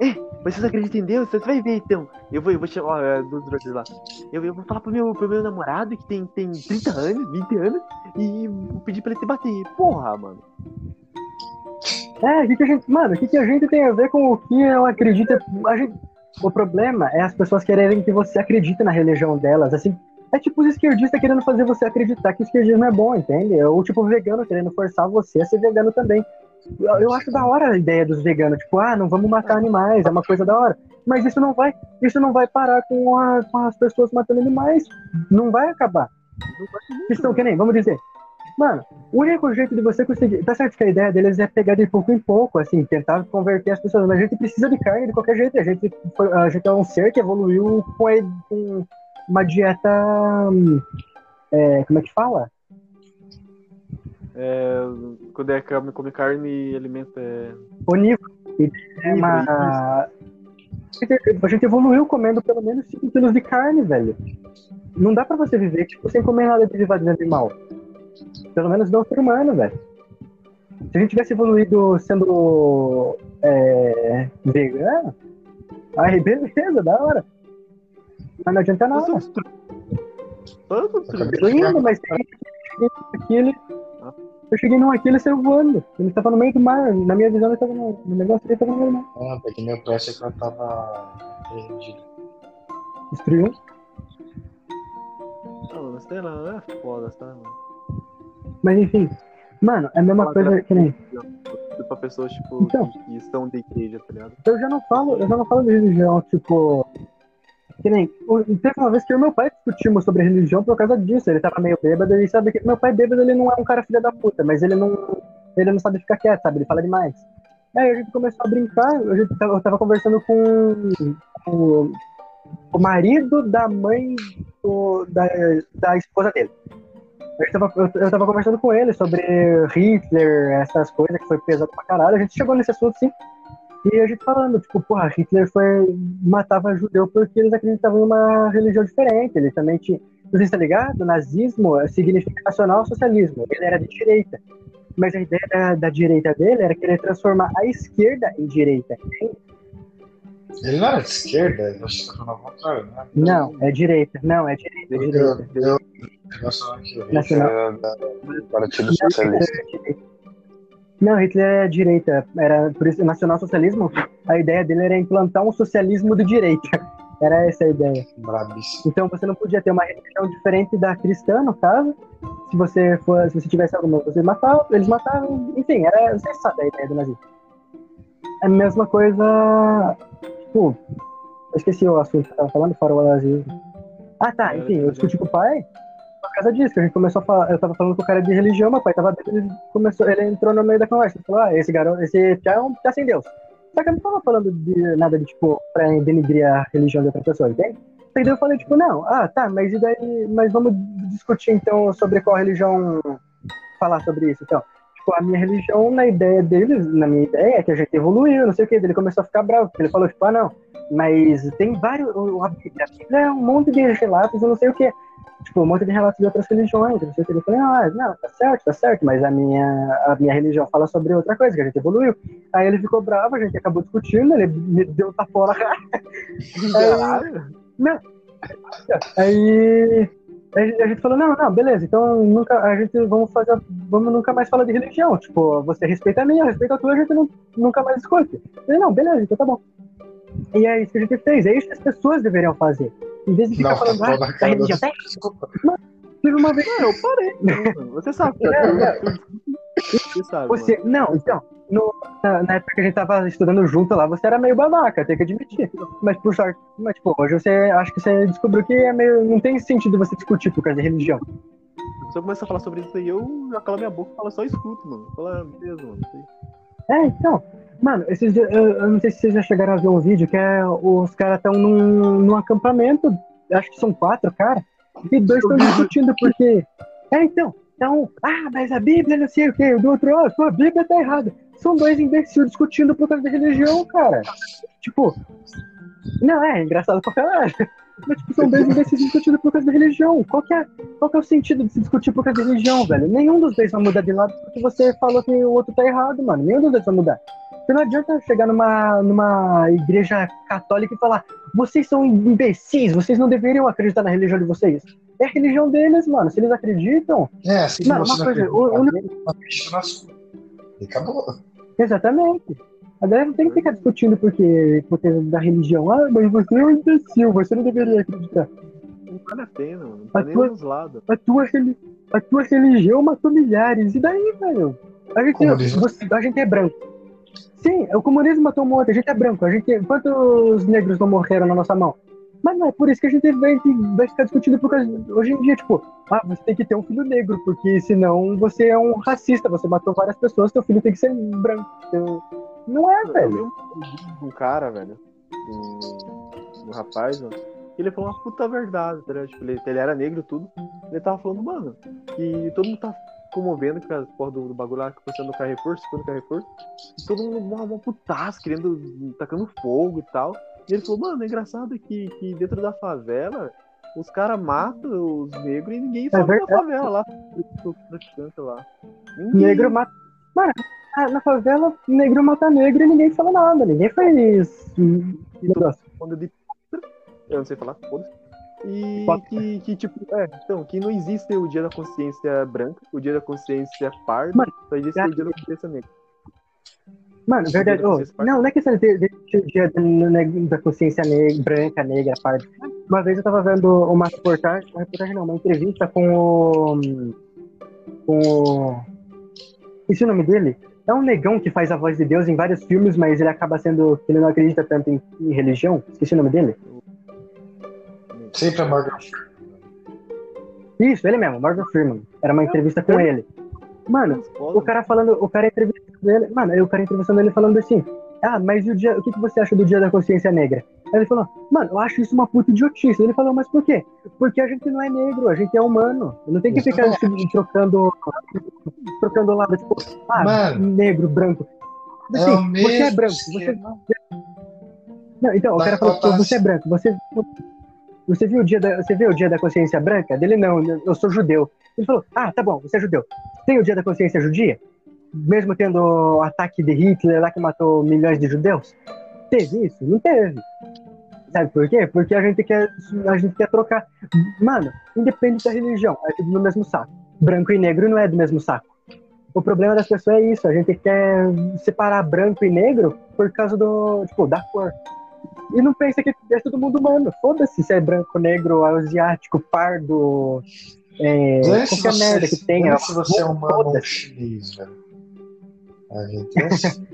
Speaker 4: é, mas vocês acreditam em Deus? Você vai ver então. Eu vou, eu vou chamar, ó, é, dos brothers lá. Eu, eu vou falar pro meu, pro meu namorado que tem, tem 30 anos, 20 anos, e pedir pra ele te bater. Porra, mano.
Speaker 2: É, o que, que a gente. Mano, o que, que a gente tem a ver com o que eu acredito? A gente, o problema é as pessoas quererem que você acredite na religião delas. Assim, é tipo os esquerdistas querendo fazer você acreditar que o esquerdismo é bom, entende? Ou tipo o vegano querendo forçar você a ser vegano também. Eu, eu acho da hora a ideia dos veganos, tipo, ah, não vamos matar animais, é uma coisa da hora. Mas isso não vai, isso não vai parar com, a- com as pessoas matando animais. Não vai acabar.
Speaker 4: Não mano.
Speaker 2: que nem, vamos dizer. Mano, o único jeito de você conseguir. Tá certo que a ideia deles é pegar de pouco em pouco, assim, tentar converter as pessoas. Mas a gente precisa de carne de qualquer jeito. A gente, foi- a gente é um ser que evoluiu com, a- com uma dieta. hum, é, como é que fala?
Speaker 4: É, quando é carne, come carne e alimenta. É...
Speaker 2: Onívoro. É uma. A gente evoluiu comendo pelo menos 5 quilos de carne, velho. Não dá pra você viver, tipo, sem comer nada de derivado de animal. Pelo menos não ser humano, velho. Se a gente tivesse evoluído sendo é, vegano, aí beleza, da hora. Mas não adianta nada.
Speaker 4: Eu sou um tru-
Speaker 3: Acabei
Speaker 2: Tô indo, mas tem aqui ele. Eu cheguei num aqui, ele saiu voando. Ele tava no meio do mar. Na minha visão, ele tava no, no negócio, ele tava no meio do mar.
Speaker 3: Ah, porque meu preço é que eu tava perdido.
Speaker 2: Destruiu.
Speaker 4: Não, mano, sei lá, é foda, tá? Mano.
Speaker 2: Mas enfim. Mano, é a mesma coisa que nem.
Speaker 4: Pra pessoas, tipo,
Speaker 2: Então.
Speaker 4: que, que são de igreja, tá ligado?
Speaker 2: Eu já não falo, eu já não falo de religião, tipo. Que nem. o- Teve uma vez que eu e meu pai discutimos sobre religião por causa disso. Ele tava meio bêbado e sabe que meu pai bêbado ele não é um cara filha da puta, mas ele não. Ele não sabe ficar quieto, sabe? Ele fala demais. Aí a gente começou a brincar, a gente tava, eu tava conversando com o, o marido da mãe do- da, da esposa dele. Gente tava, eu, eu tava conversando com ele sobre Hitler, essas coisas que foi pesado pra caralho. A gente chegou nesse assunto, sim. E a gente falando, tipo, porra, Hitler foi, matava judeu porque eles acreditavam em uma religião diferente. Ele também tinha. Você está ligado? Nazismo significa nacional socialismo. Ele era de direita. Mas a ideia da, da direita dele era querer transformar a esquerda em direita.
Speaker 3: Ele não era de esquerda, eu acho que foi ao contrário, né?
Speaker 2: Não, é direita. Não, é direita. É
Speaker 3: Eu,
Speaker 2: direita.
Speaker 3: eu, eu, era da- do Partido Socialista.
Speaker 2: Não, Hitler é direita. Era por isso, nacional-socialismo. A ideia dele era implantar um socialismo de direita. Era essa a ideia.
Speaker 3: Brabíssimo.
Speaker 2: Então você não podia ter uma religião diferente da cristã, no caso. Se você for, se você tivesse alguma, você matava, eles matavam. Enfim, era você sabe a ideia do nazismo. É a mesma coisa. Tipo, eu esqueci o assunto que eu tava falando, fora o nazismo. Ah tá, enfim, eu discuti com o pai. Por causa disso, que a gente começou a falar, eu tava falando com o cara de religião, meu pai tava ele começou, ele entrou no meio da conversa, falou, ah, esse garoto, esse piá é um piá sem Deus. Só que eu não tava falando de nada de, tipo, pra denigrir a religião de outra pessoa, entende? Aí daí eu falei, tipo, não, ah, tá, mas e daí, mas vamos discutir então sobre qual religião falar sobre isso, então. Tipo, a minha religião, na ideia deles, na minha ideia, é que a gente evoluiu, não sei o que, ele começou a ficar bravo, ele falou, tipo, ah, não, mas tem vários, a Bíblia, a Bíblia é um monte de relatos, eu não sei o que, tipo, um monte de relatos de outras religiões, não sei o que, ele falou, ah, não, tá certo, tá certo, mas a minha, a minha religião fala sobre outra coisa, que a gente evoluiu. Aí ele ficou bravo, a gente acabou discutindo, ele me deu na cara.
Speaker 4: Caralho.
Speaker 2: Não. Aí a gente falou, não, não, beleza, então nunca, a gente vamos fazer, vamos nunca mais falar de religião. Tipo, você respeita a minha, eu respeito a tua, a gente não, nunca mais discute. Eu falei, não, beleza, então tá bom. E é isso que a gente fez, é isso que as pessoas deveriam fazer. Em vez de ficar
Speaker 3: Não,
Speaker 2: falando,
Speaker 3: tô
Speaker 2: ah,
Speaker 3: na
Speaker 2: a
Speaker 3: cara
Speaker 2: religião
Speaker 3: da-
Speaker 2: tem.
Speaker 3: Desculpa.
Speaker 2: Teve uma vez,
Speaker 4: eu parei. Não, Você sabe. Você sabe.
Speaker 2: Você, não, então, no- na, na época que a gente tava estudando junto lá, você era meio babaca, tem que admitir. Mas por sorte, mas tipo, hoje você acho que você descobriu que é meio, não tem sentido você discutir por causa de religião.
Speaker 4: Se eu começar a falar sobre isso aí, eu já calo minha boca e falo só escuto, mano. Fala mesmo, mano.
Speaker 2: É, então, mano, esses dias, eu, eu não sei se vocês já chegaram a ver um vídeo que é os caras estão num, num acampamento, acho que são quatro, cara, e dois estão discutindo porque. É, então, então, ah, mas a Bíblia não sei o quê, o do outro, ó, sua Bíblia tá errada. São dois imbecis discutindo por causa da religião, cara. Tipo, não, é engraçado pra caralho. Mas, tipo, são dois imbecis discutindo por causa da religião. Qual que, é, qual que é o sentido de se discutir por causa da religião, velho? Nenhum dos dois vai mudar de lado porque você falou que o outro tá errado, mano. Nenhum dos dois vai mudar. Porque não adianta chegar numa, numa igreja católica e falar vocês são imbecis, vocês não deveriam acreditar na religião de vocês. É a religião deles, mano. Se eles acreditam,
Speaker 3: É, assim que
Speaker 2: Mano,
Speaker 3: você
Speaker 2: uma
Speaker 3: não
Speaker 2: coisa, o- o-
Speaker 3: nele, uma bicha na sua. E acabou.
Speaker 2: exatamente. A galera não tem que ficar discutindo porque, por causa da religião. Ah, mas você é um imbecil, você não deveria acreditar.
Speaker 4: Não vale a pena, mano. Não
Speaker 2: A
Speaker 4: tá nem
Speaker 2: tua-
Speaker 4: dos lados.
Speaker 2: A tua, a tua religião matou milhares. E daí, velho? A gente,
Speaker 3: Comunismo.
Speaker 2: você- a gente é branco. Sim, o comunismo matou um monte, a gente é branco. A gente, quantos negros não morreram na nossa mão? Mas não é por isso que a gente vai, vai ficar discutindo por causa. Hoje em dia, tipo, ah, você tem que ter um filho negro, porque senão você é um racista, você matou várias pessoas, teu filho tem que ser branco. Então, Não é,
Speaker 4: Eu vi
Speaker 2: velho.
Speaker 4: um um cara, velho. Um, um rapaz, mano. Ele falou uma puta verdade, tá ligado? Tipo, ele, ele era negro e tudo. Ele tava falando, mano, que todo mundo tá comovendo com a porra do, do bagulho lá aconteceu no Carrefour, se foi no Carrefour. Todo mundo uma, uma putaça, querendo, tacando fogo e tal. E ele falou, mano, é engraçado que, que dentro da favela os caras matam os negros e ninguém fala da
Speaker 2: verdade.
Speaker 4: favela lá, traficante lá. Ninguém.
Speaker 2: Negro mata. Mano, na- favela, negro mata negro e ninguém fala nada. Ninguém faz.
Speaker 4: onda de eu não sei falar, foda-se. E que, que, tipo, é, então, que não existe o dia da consciência branca, o dia da consciência parda,
Speaker 2: Mano,
Speaker 4: só existe
Speaker 2: cara,
Speaker 4: o dia da consciência negra.
Speaker 2: Mano, verdade. ô, não, não é questão de, de, de dia da, ne- da consciência negra, branca, negra, parda. Uma vez eu tava vendo uma reportagem, uma reportagem não, uma entrevista com o. com o. Esse é o nome dele? É um negão que faz a voz de Deus em vários filmes, mas ele acaba sendo. ele não acredita tanto em, em religião. Esqueci o nome dele.
Speaker 3: Sempre a Morgan
Speaker 2: Isso, ele mesmo, Morgan Freeman. Era uma entrevista com ele. Mano,
Speaker 4: Foda,
Speaker 2: o cara falando, o cara entrevistando ele, mano, o cara entrevistando ele falando assim, ah, mas e o dia, o que, que você acha do dia da consciência negra? Aí ele falou, mano, eu acho isso uma puta idiotice. Ele falou, mas por quê? Porque a gente não é negro, a gente é humano. Não tem que ficar
Speaker 3: é.
Speaker 2: se- trocando, trocando lado, tipo, ah,
Speaker 3: Mano.
Speaker 2: negro, branco.
Speaker 3: É
Speaker 2: Assim,
Speaker 3: o mesmo
Speaker 2: você é branco, você
Speaker 3: esquema.
Speaker 2: não, então, o cara falou, você é
Speaker 3: passa?
Speaker 2: branco, você. Você viu, o dia da, você viu o dia da consciência branca? Dele não, eu sou judeu. Ele falou, ah, tá bom, você é judeu. Tem o dia da consciência judia? Mesmo tendo o ataque de Hitler lá que matou milhões de judeus? Teve isso? Não teve. Sabe por quê? Porque a gente quer, a gente quer trocar. Mano, independente da religião, é tudo no mesmo saco. Branco e negro não é do mesmo saco. O problema das pessoas é isso, a gente quer separar branco e negro por causa do, tipo, da cor. E não pensa que é todo mundo humano. Foda-se se é branco, negro, asiático, pardo, é, qualquer
Speaker 3: você-
Speaker 2: merda que tenha.
Speaker 3: dane-se você é humano ou chinês, velho. A gente é assim.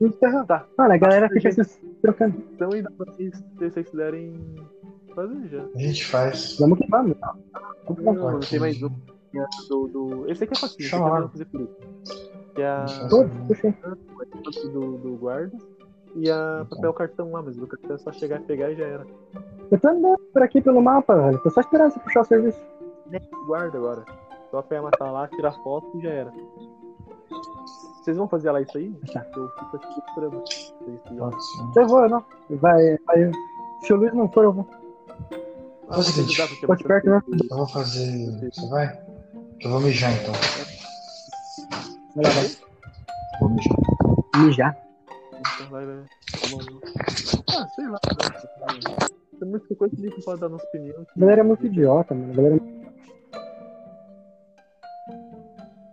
Speaker 2: Então,
Speaker 4: Tá.
Speaker 2: Mano, a galera
Speaker 4: Acho
Speaker 2: fica se trocando.
Speaker 4: Então, e pra vocês, se vocês quiserem fazer já.
Speaker 3: A gente faz.
Speaker 2: Vamos que vamos.
Speaker 4: Não, mano, tem mais um. que é Do, do... Esse aqui é facinho, esse aqui é
Speaker 3: Chama.
Speaker 4: fazer por isso. Que é a
Speaker 2: puxei.
Speaker 4: do, do guarda e a papel cartão lá, mas o cartão é só chegar e pegar e já era.
Speaker 2: Eu tô andando por aqui pelo mapa, velho. Tô só esperando você puxar o serviço.
Speaker 4: Guarda agora. Só pegar matar lá, tirar foto e já era. Vocês vão fazer lá isso aí?
Speaker 2: Tá.
Speaker 4: Eu fico aqui esperando.
Speaker 2: Eu vou, eu não. Vai, vai. Se o Luiz não for, eu vou.
Speaker 4: Ah,
Speaker 3: Faz o seguinte,
Speaker 2: pode perto, né?
Speaker 3: Eu vou fazer. Você vai? Eu vou mijar então.
Speaker 2: Vai lá, vai.
Speaker 3: Vou mijar.
Speaker 2: Mijar.
Speaker 4: Vai, vai. Vamos- Ah, sei lá. Tem muita coisa que a gente pode dar nossa opinião.
Speaker 2: A galera é muito idiota, mano. A galera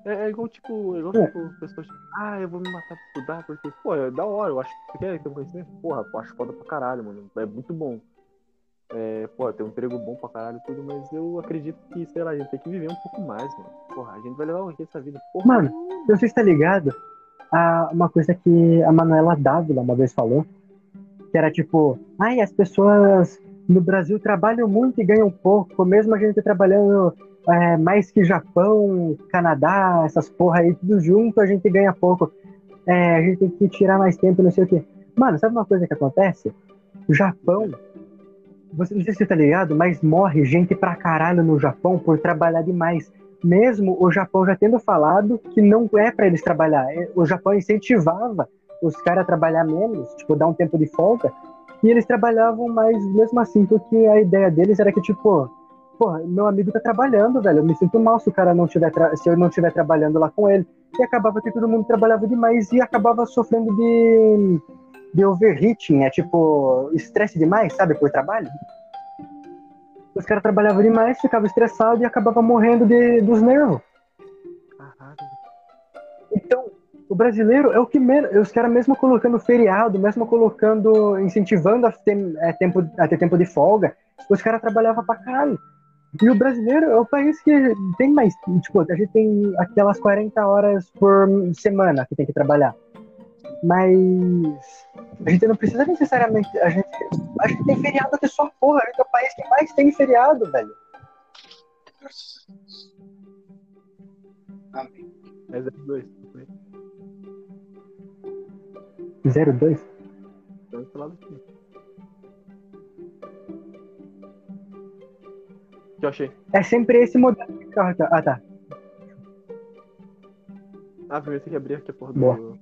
Speaker 4: É, é igual, tipo, é igual,
Speaker 2: É.
Speaker 4: tipo, pessoas tipo, ah, eu vou me matar pra estudar, porque, pô, é da hora, eu acho que você quer ter um conhecimento? Porra, eu acho foda pra caralho, mano. É muito bom. É, pô, tem um emprego bom pra caralho e tudo, mas eu acredito que, sei lá, a gente tem que viver um pouco mais, mano. Porra, a gente vai levar o que essa vida? Porra,
Speaker 2: Mano, Não sei se tá ligado a uma coisa que a Manuela Dávila uma vez falou, que era tipo, ai, as pessoas no Brasil trabalham muito e ganham pouco, mesmo a gente trabalhando é, mais que Japão, Canadá, essas porra aí, tudo junto, a gente ganha pouco. É, a gente tem que tirar mais tempo, não sei o quê. Mano, sabe uma coisa que acontece? O Japão, você não sei se você tá ligado, mas morre gente pra caralho no Japão por trabalhar demais mesmo o Japão já tendo falado que não é para eles trabalhar. É, O Japão incentivava os caras a trabalhar menos, tipo, dar um tempo de folga, e eles trabalhavam mais mesmo assim, porque a ideia deles era que, tipo, pô, meu amigo tá trabalhando, velho, eu me sinto mal se o cara não tiver, se eu não estiver trabalhando lá com ele. E acabava que todo mundo trabalhava demais e acabava sofrendo de, de overheating, é tipo, estresse demais, sabe, por trabalho. Os caras trabalhavam demais, ficavam estressados e acabavam morrendo de, dos nervos.
Speaker 4: caralho.
Speaker 2: Então, o brasileiro é o que menos. Os caras, mesmo colocando feriado, mesmo colocando. incentivando a ter, é, tempo, a ter tempo de folga, os caras trabalhavam pra caralho. E o brasileiro é o país que tem mais. Tipo, a gente tem aquelas 40 horas por semana que tem que trabalhar. Mas. A gente não precisa necessariamente. A gente, a gente tem feriado até só porra. A gente é o país que mais tem feriado, velho.
Speaker 3: Amém.
Speaker 4: É 02.
Speaker 2: 02?
Speaker 4: Então, esse lado aqui. O que eu achei?
Speaker 2: É sempre esse modelo de carro. aqui, ó. Ah, tá.
Speaker 4: Ah, primeiro tem que abrir aqui a porra do
Speaker 2: Boa.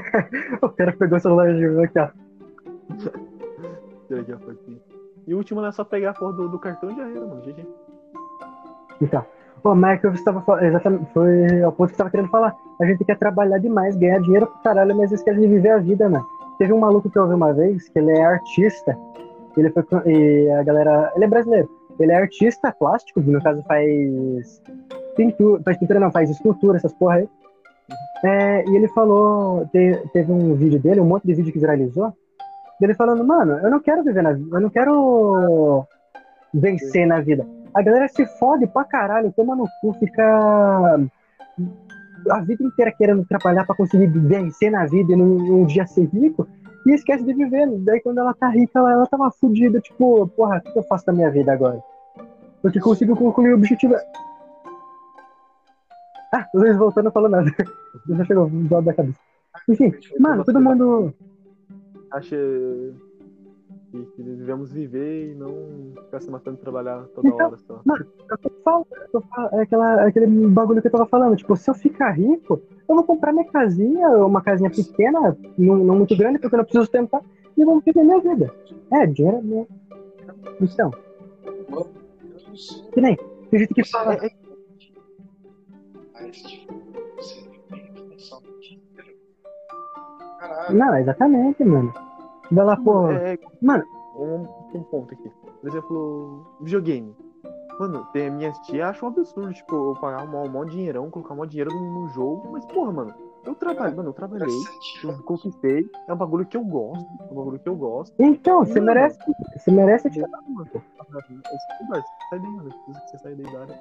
Speaker 2: O cara pegou o celular e jogou aqui, ó.
Speaker 4: Tira aqui a fotinha. E o último é só pegar a porra do, do cartão e já era, mano. GG.
Speaker 2: Então. Pô, mas que eu estava exatamente, foi o ponto que eu estava querendo falar. A gente quer trabalhar demais, ganhar dinheiro pra caralho, mas esquece de viver a vida, né? Teve um maluco que eu ouvi uma vez, que ele é artista, ele foi, e a galera, ele é brasileiro, ele é artista plástico, no caso faz pintura, faz pintura não, faz escultura, essas porra aí. É, e ele falou, te- teve um vídeo dele, um monte de vídeo que viralizou, dele falando, mano, eu não quero viver na vida, eu não quero vencer na vida. A galera se fode pra caralho, toma no cu, fica a vida inteira querendo trabalhar pra conseguir vencer na vida e num, dia ser rico e esquece de viver. Daí quando ela tá rica, ela, ela fudida, tipo, porra, o que eu faço da minha vida agora? Porque consigo concluir o objetivo. Ah, o Luiz voltou, não falou nada. Já chegou, do lado da cabeça. Enfim, mano, todo mundo.
Speaker 4: Acha que, que devemos viver e não ficar se matando de trabalhar toda
Speaker 2: Então,
Speaker 4: hora só.
Speaker 2: Eu tô falando, eu tô fal- é aquela, aquele bagulho que eu tava falando. Tipo, se eu ficar rico, eu vou comprar minha casinha, uma casinha pequena, não, não muito grande, porque eu não preciso tentar, e vou viver minha vida. É, dinheiro é minha missão. Que nem, tem gente que fala,
Speaker 4: É, é,
Speaker 3: Caralho.
Speaker 2: não, exatamente, mano. Vai lá, pô,
Speaker 4: é, é,
Speaker 2: mano,
Speaker 4: um, um ponto aqui. Por exemplo, videogame. Mano, tem, minhas tia acham um absurdo, tipo, eu pagar um maior, maior dinheirão, colocar um maior dinheiro no, no jogo, mas porra, mano, eu trabalho, mano, eu trabalhei, eu conquistei, é um bagulho que eu gosto, é um bagulho que eu gosto.
Speaker 2: então, você merece, você merece.
Speaker 4: Mano, esse lugar, sai daí, mano, precisa que você saia daí da área.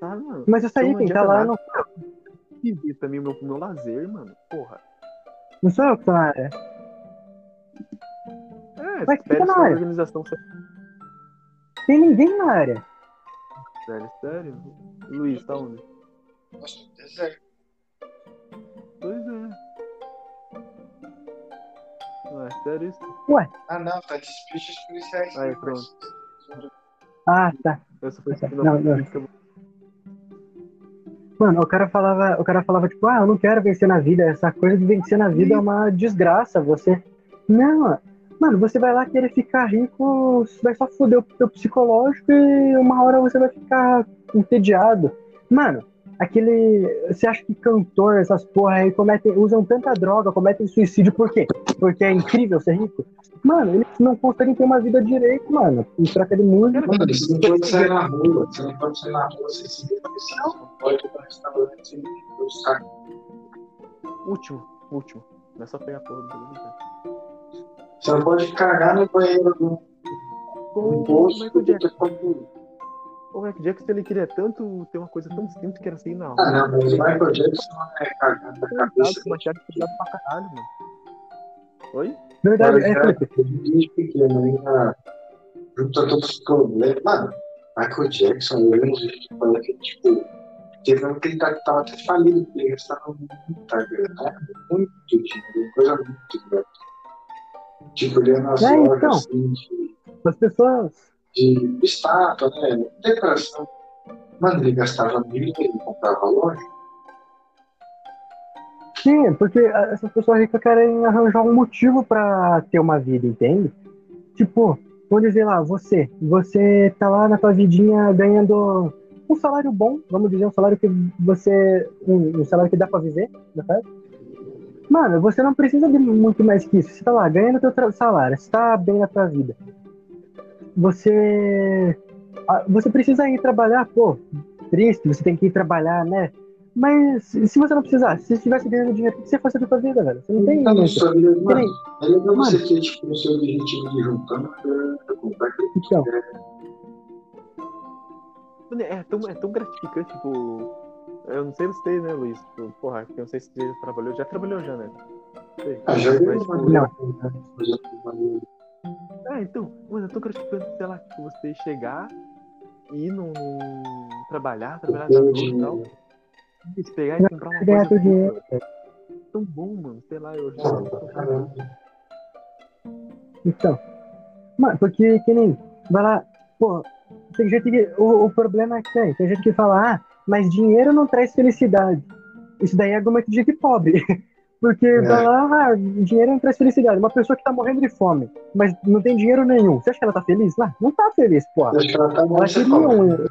Speaker 4: Tá, mano.
Speaker 2: Mas eu saí,
Speaker 4: Então
Speaker 2: quem tá lá não,
Speaker 4: o meu, meu lazer, mano. Porra.
Speaker 2: Não sou eu que tô na área.
Speaker 4: É,
Speaker 2: Vai,
Speaker 4: espere
Speaker 2: na área.
Speaker 4: organização
Speaker 2: Tem ninguém na área.
Speaker 4: sério, sério. Luiz, tá onde?
Speaker 3: Nossa, deserto.
Speaker 4: Pois é. Não é sério isso?
Speaker 3: Ah, não, tá despedidos policiais.
Speaker 4: Aí, pronto.
Speaker 2: Ah, tá.
Speaker 4: Essa foi a segunda
Speaker 2: Não, não. Mano, o cara falava, o cara falava tipo, ah, eu não quero vencer na vida, essa coisa de vencer na vida é uma desgraça, você. Não, mano, você vai lá querer ficar rico, vai só foder o teu psicológico e uma hora você vai ficar entediado. Mano, aquele. Você acha que cantor, essas porra aí, cometem, usam tanta droga, cometem suicídio por quê? Porque é incrível ser rico? Mano, eles não conseguem ter uma vida direito, mano. Em troca de música.
Speaker 3: Mano, você não pode sair na rua, você não pode sair na rua se você não pode ir pra restaurante sem buscar.
Speaker 4: Último, último. Não é só pegar a porra do.
Speaker 3: Você não pode cagar no banheiro do do
Speaker 4: o
Speaker 3: bolso
Speaker 4: Michael Jackson. O Michael Jackson ele queria tanto ter uma coisa tão simples que era assim na
Speaker 3: Ah,
Speaker 4: rua.
Speaker 3: não, mas o Michael Jackson é cagar na
Speaker 4: Cuidado
Speaker 3: cabeça.
Speaker 4: com uma chave cuidado pra caralho, mano. Oi?
Speaker 2: Verdade, é, Felipe.
Speaker 3: desde pequeno, ainda junto a todos os problemas. Mano, Michael Jackson, eu vi uns vídeos que tipo, teve um que ele tá- tava até falido, porque ele gastava muita grana, né? muito dinheiro, coisa muito grande. Tipo, ele ia nas
Speaker 2: É,
Speaker 3: lojas
Speaker 2: então.
Speaker 3: assim, de,
Speaker 2: As pessoas.
Speaker 3: De estátua, né? Decoração. Mano, ele gastava mil e ele comprava loja.
Speaker 2: Sim, porque essas pessoas ricas querem arranjar um motivo pra ter uma vida, entende? Tipo, vamos dizer lá, você, você tá lá na tua vidinha ganhando um salário bom, vamos dizer, um salário que você, um, um salário que dá pra viver, no caso. Mano, você não precisa de muito mais que isso. Você tá lá ganhando teu salário, você tá bem na tua vida. Você, você precisa ir trabalhar, pô, triste, você tem que ir trabalhar, né? Mas se você não precisasse, se você estivesse ganhando dinheiro, o que você fazia da tua vida, velho? Você não tem
Speaker 3: Tá na
Speaker 2: muito.
Speaker 3: sua vida, mano. É legal você ter, tipo, o seu objetivo de juntar grana, comprar aquilo que
Speaker 2: Então.
Speaker 4: É tão, é tão gratificante, tipo. Eu não sei você, né, Luiz? Tipo, Porra, eu não sei se você já trabalhou. Já trabalhou já, né? Sei.
Speaker 3: Ah, já
Speaker 4: Mas, tipo,
Speaker 2: Não.
Speaker 3: Mas eu
Speaker 4: Ah, então, mano, é tão gratificante, sei lá, tipo, você chegar e ir num. num- trabalhar, trabalhar
Speaker 3: eu
Speaker 4: na noite e tal.
Speaker 3: dinheiro.
Speaker 4: E pegar e comprar uma coisa boa. tão bom, mano. Sei lá, eu já.
Speaker 2: Então. Mano, porque que nem. Vai lá, pô, tem gente que. O, o problema é que tem. Tem gente que fala, ah, mas dinheiro não traz felicidade. Isso daí é argumento de gente pobre. Porque
Speaker 3: É.
Speaker 2: lá, ah, dinheiro não traz felicidade. Uma pessoa que tá morrendo de fome, mas não tem dinheiro nenhum. Você acha que ela tá feliz? Lá? Não tá feliz, pô.
Speaker 3: Eu acho que ela tá
Speaker 2: Ela
Speaker 3: mais
Speaker 2: queria um. O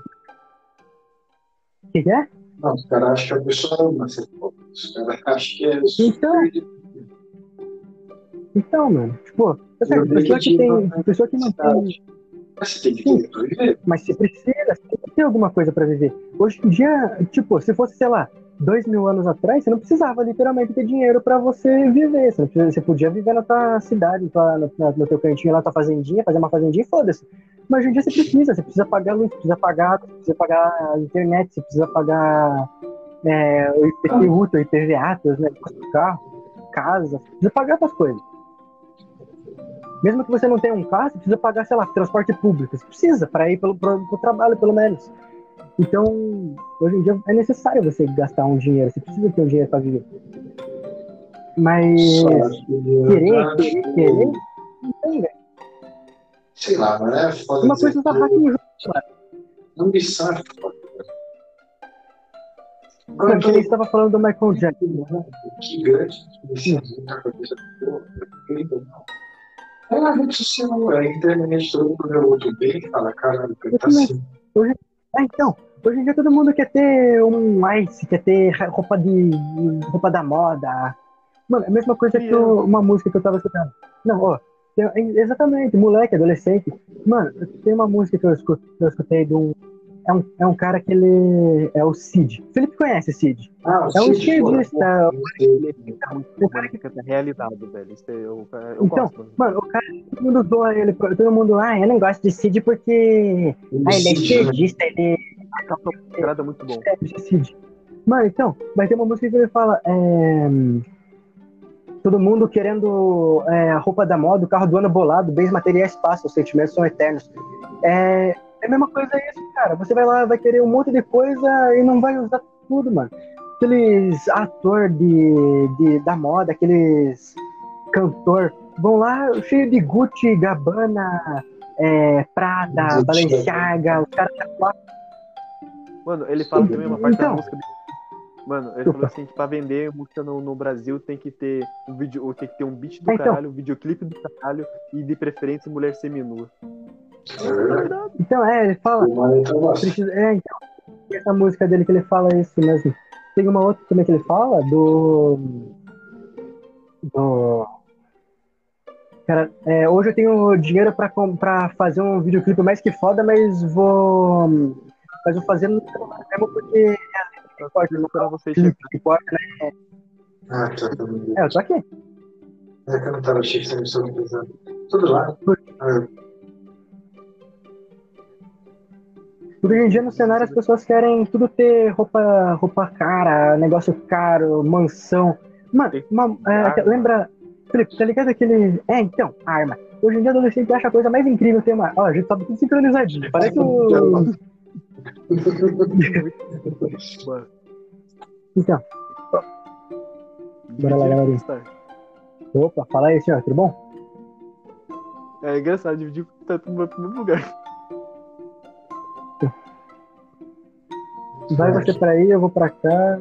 Speaker 2: que, é?
Speaker 3: Não, os caras acham que a pessoa ama ser pobre. Os caras acham que é
Speaker 2: Então. Então, mano, tipo, tá
Speaker 3: Eu
Speaker 2: pessoa que tem. Pessoa que não tem.
Speaker 3: Mas você tem que ter pra viver.
Speaker 2: Mas você precisa, você tem que ter alguma coisa pra viver. Hoje em dia, tipo, se fosse, sei lá, dois mil anos atrás, você não precisava literalmente ter dinheiro pra você viver. Você, você podia viver na tua cidade, na no, teu cantinho lá, tua fazendinha, fazer uma fazendinha e foda-se. Mas hoje em dia você precisa, você precisa pagar luz, precisa pagar precisa pagar internet, você precisa pagar é, o IPTU, o IPVA, do carro, casa, precisa pagar essas coisas. Mesmo que você não tenha um carro, você precisa pagar, sei lá, transporte público. Você precisa para ir pelo, pro, pro trabalho, pelo menos. Então, hoje em dia é necessário você gastar um dinheiro. Você precisa ter um dinheiro para viver. Mas querer, querer,
Speaker 3: que-
Speaker 2: querer, não tem, velho.
Speaker 3: Sei lá, mas é foda
Speaker 2: Uma coisa tá hack no jogo.
Speaker 3: ambição é foda.
Speaker 2: Mano, que nem você tava falando do Michael Jackson.
Speaker 3: influência na cabeça. É a rede social, é a internet, todo mundo o outro bem fala, caralho, ele tá assim.
Speaker 2: Ah, então, hoje em dia todo mundo quer ter um ice, quer ter roupa de roupa da moda. Mano, é a mesma coisa que o- uma música que eu tava escutando. Não, ó, tem- exatamente, moleque, adolescente. Mano, tem uma música que eu, escu- que eu escutei de um é, um. é um cara que ele. É o Cid. Felipe conhece Cid.
Speaker 3: Ah,
Speaker 2: É um esquerdista.
Speaker 4: é
Speaker 2: O cara
Speaker 4: romântico da realidade, velho. Isso é- eu, eu
Speaker 2: Então,
Speaker 4: gosto, mano.
Speaker 2: O cara, todo mundo zoa ele, todo mundo, ah, eu não gosto de Cid porque. Ah, ele é
Speaker 3: Cid,
Speaker 2: esquerdista, ele
Speaker 4: Agrada muito bom.
Speaker 2: é Cid. Mano, então, vai ter uma música que ele fala. É... todo mundo querendo é, a roupa da moda, o carro do ano bolado, bens materiais passam, os sentimentos são eternos. É, é a mesma coisa isso, cara. Você vai lá, vai querer um monte de coisa e não vai usar tudo, mano. Aqueles ator de, de, da moda, aqueles cantor, vão lá cheio de Gucci, Gabbana, é, Prada,
Speaker 3: Gucci.
Speaker 2: Balenciaga, os caras
Speaker 4: Mano, ele fala também uma parte
Speaker 2: Então.
Speaker 4: da música. Mano, ele falou assim que pra vender música no, no Brasil tem que ter um vídeo, tem que ter um beat do
Speaker 2: Então.
Speaker 4: caralho, um videoclipe do caralho e de preferência mulher seminua.
Speaker 3: É.
Speaker 2: Então, é, ele fala. Precisa- É, então. Essa música dele que ele fala isso mesmo. Tem uma outra também que ele fala do. Do. Cara, é, hoje eu tenho dinheiro pra, pra fazer um videoclipe mais que foda, mas vou. Mas vou fazer no mesmo porque é que importa, não
Speaker 4: Pra você
Speaker 2: é
Speaker 4: chegar.
Speaker 2: o que importa, né?
Speaker 3: Ah, tá. tá.
Speaker 2: É, eu tô aqui.
Speaker 3: É que eu não tava achei que você me. Tudo lá. Ah,
Speaker 2: Porque hoje em dia no cenário as pessoas querem tudo ter roupa, roupa cara, negócio caro, mansão. Mano, uma- é,
Speaker 4: Arma.
Speaker 2: lembra. Felipe, tá ligado aquele. É, então, arma. Hoje em dia adolescente acha a coisa mais incrível ter uma. Ó, a gente tá tudo sincronizadinho. Parece o.
Speaker 4: Mano,
Speaker 2: Então, Bora lá, galerinha. opa, fala aí, senhor, tudo bom?
Speaker 4: É engraçado, dividir tá tudo no primeiro lugar.
Speaker 2: Vai você pra aí, eu vou pra cá.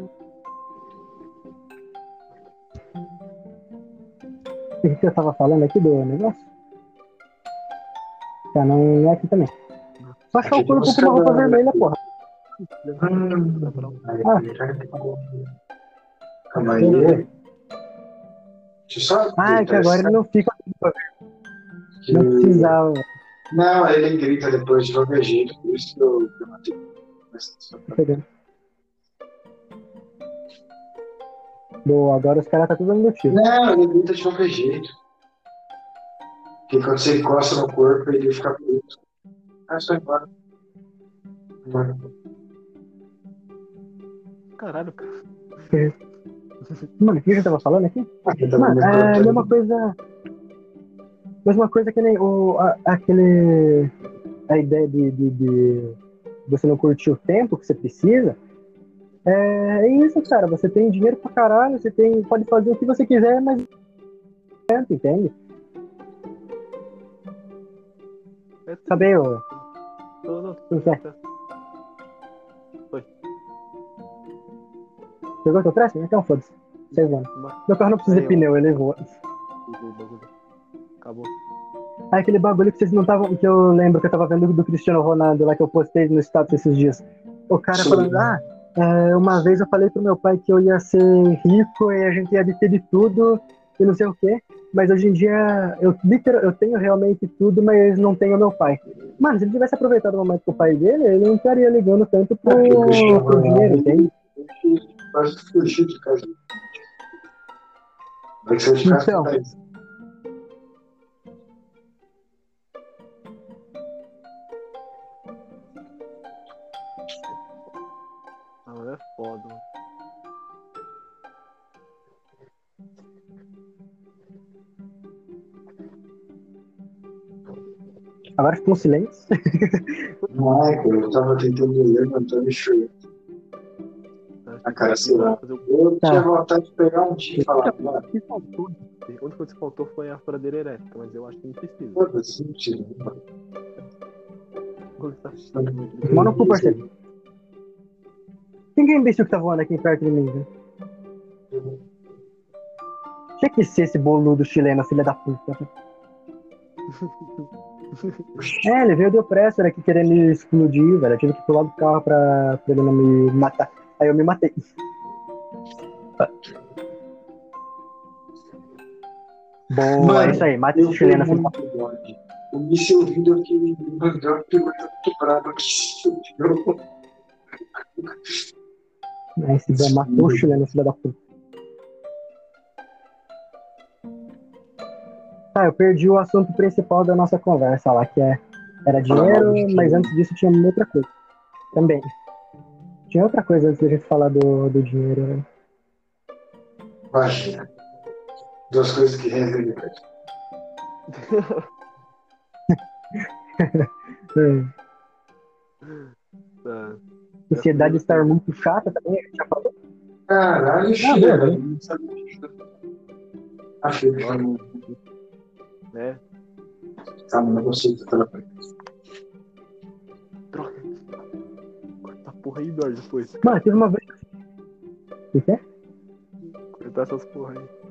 Speaker 2: O que eu tava falando aqui do negócio? Tá, não, não é aqui também. Só achar o corpo com uma roupa vermelha, porra.
Speaker 3: aí, Calma aí.
Speaker 2: Ah, é que agora ele não fica.
Speaker 3: que-
Speaker 2: Não precisava.
Speaker 3: Não, ele grita depois de qualquer jeito, por isso que eu, que eu matei.
Speaker 2: Tá pegando. Boa, agora os caras tá tudo dando tiro.
Speaker 3: Não, ele grita de qualquer jeito. Porque quando você encosta no corpo, ele fica puto. Ah, só embora. Embora.
Speaker 4: Caralho, cara.
Speaker 2: Mano, o que eu tava falando aqui?
Speaker 3: Ah,
Speaker 2: Mano, é a mesma coisa. Mesma coisa que nem o, a- aquele. A ideia de, de, de você não curtir o tempo que você precisa. É, é isso, cara. Você tem dinheiro pra caralho, você tem, pode fazer o que você quiser, mas. Entende?
Speaker 4: Tudo.
Speaker 2: Sabe, ô.
Speaker 4: Não, não,
Speaker 2: Tudo certo.
Speaker 4: Foi.
Speaker 2: Pegou teu traço? Então foda-se. Voando.
Speaker 4: Mas-
Speaker 2: Meu carro não precisa de pneu, ele voa.
Speaker 4: o. Acabou.
Speaker 2: Ah, aquele bagulho que vocês não estavam. Que eu lembro que eu tava vendo do Cristiano Ronaldo lá que eu postei no status esses dias. O cara
Speaker 3: Sim.
Speaker 2: falando, ah, é, uma vez eu falei pro meu pai que eu ia ser rico e a gente ia ter de tudo e não sei o quê. Mas hoje em dia eu, literal, eu tenho realmente tudo, mas não tenho meu pai. Mano, se ele tivesse aproveitado o momento com o pai dele, ele não estaria ligando tanto pro,
Speaker 3: É,
Speaker 2: pro dinheiro,
Speaker 3: Ronaldo-
Speaker 2: entende?
Speaker 3: Quase fugiu de casa. De casa
Speaker 2: Então.
Speaker 4: É foda, mano.
Speaker 2: Agora ficou um silêncio.
Speaker 3: Michael, eu tava tentando levantar e chorando. A cara sei lá.
Speaker 4: Fazer o-
Speaker 3: Eu
Speaker 2: Tá.
Speaker 3: tinha vontade de pegar um dia e falar,
Speaker 4: que faltou? A única coisa que faltou foi a furadeira elétrica, mas eu acho que não precisa.
Speaker 3: foda-se, mentira. mano.
Speaker 4: Tá
Speaker 2: cu, parceiro. Que é imbecil que tá voando aqui perto de mim, velho? Tinha que ser esse boludo chileno, filha da puta. É, ele veio de opressor aqui querendo me explodir, velho. Eu tive que pular do carro pra, pra ele não me matar. Aí eu me matei. Boa,
Speaker 3: Mano,
Speaker 2: é isso aí, mata
Speaker 3: Eu
Speaker 2: esse chileno,
Speaker 3: fui
Speaker 2: filho da
Speaker 3: longe. O míssil ouvido aqui me mandou uma pergunta muito brava que subiu.
Speaker 2: Aí se der, matou o chileno, filha da puta. Tá, eu perdi o assunto principal da nossa conversa lá, que é, era dinheiro, mas antes disso tinha outra coisa. Também. Tinha outra coisa antes da gente falar do, do dinheiro, né?
Speaker 3: Vai. Duas coisas que rendem.
Speaker 2: É.
Speaker 4: Tá.
Speaker 2: Sociedade estar muito chata também, a gente já falou.
Speaker 3: Caralho,
Speaker 2: é,
Speaker 3: velho. Não sabia disso. Achei que.
Speaker 4: Né?
Speaker 3: Tá, mas não consigo tentar
Speaker 4: Droga. Corta a porra aí, Eduardo, depois.
Speaker 2: Mano, teve uma vez. O que é?
Speaker 4: Cortar essas porra aí.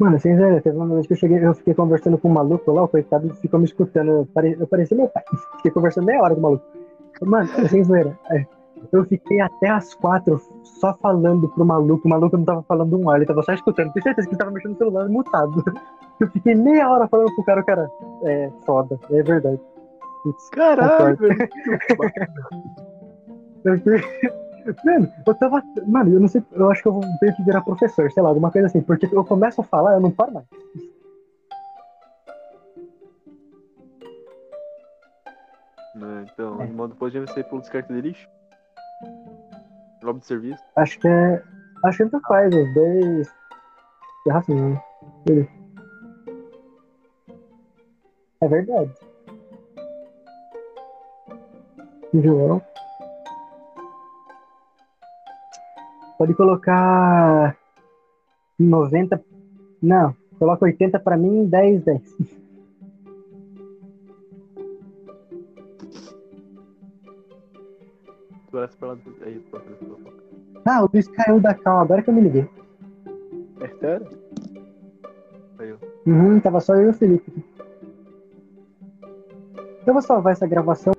Speaker 2: Mano, sem zoeira, teve uma vez que eu cheguei, eu fiquei conversando com um maluco lá, o coitado ficou me escutando. Eu, pare... eu parecia meu pai. Fiquei conversando meia hora com o maluco. Mano, sem zoeira. é, Eu fiquei até as quatro só falando pro maluco. O maluco não tava falando um ar, ele tava só escutando. Tenho certeza que ele tava mexendo no celular mutado. Eu fiquei meia hora falando pro cara, o cara. É foda, é verdade. Putz,
Speaker 4: Caralho, velho.
Speaker 2: Mano, eu tava. Mano, eu não sei. Eu acho que eu vou ter que virar professor, sei lá, alguma coisa assim. Porque eu começo a falar, eu não paro mais.
Speaker 4: Né, Então,
Speaker 2: É.
Speaker 4: modo pode ser pelo descarte de lixo. Lobo de serviço.
Speaker 2: Acho que é. Acho que tanto faz, os dois. É assim, né? É verdade. João. Pode colocar 90. Não, coloca 80 pra mim e 10, 10.
Speaker 4: Tu olha pra lá. Aí, pronto, ele falou.
Speaker 2: Ah, o Luiz caiu da cal, agora que eu me liguei.
Speaker 4: É sério?
Speaker 2: Uhum, tava só eu e o Felipe. Eu vou salvar essa gravação.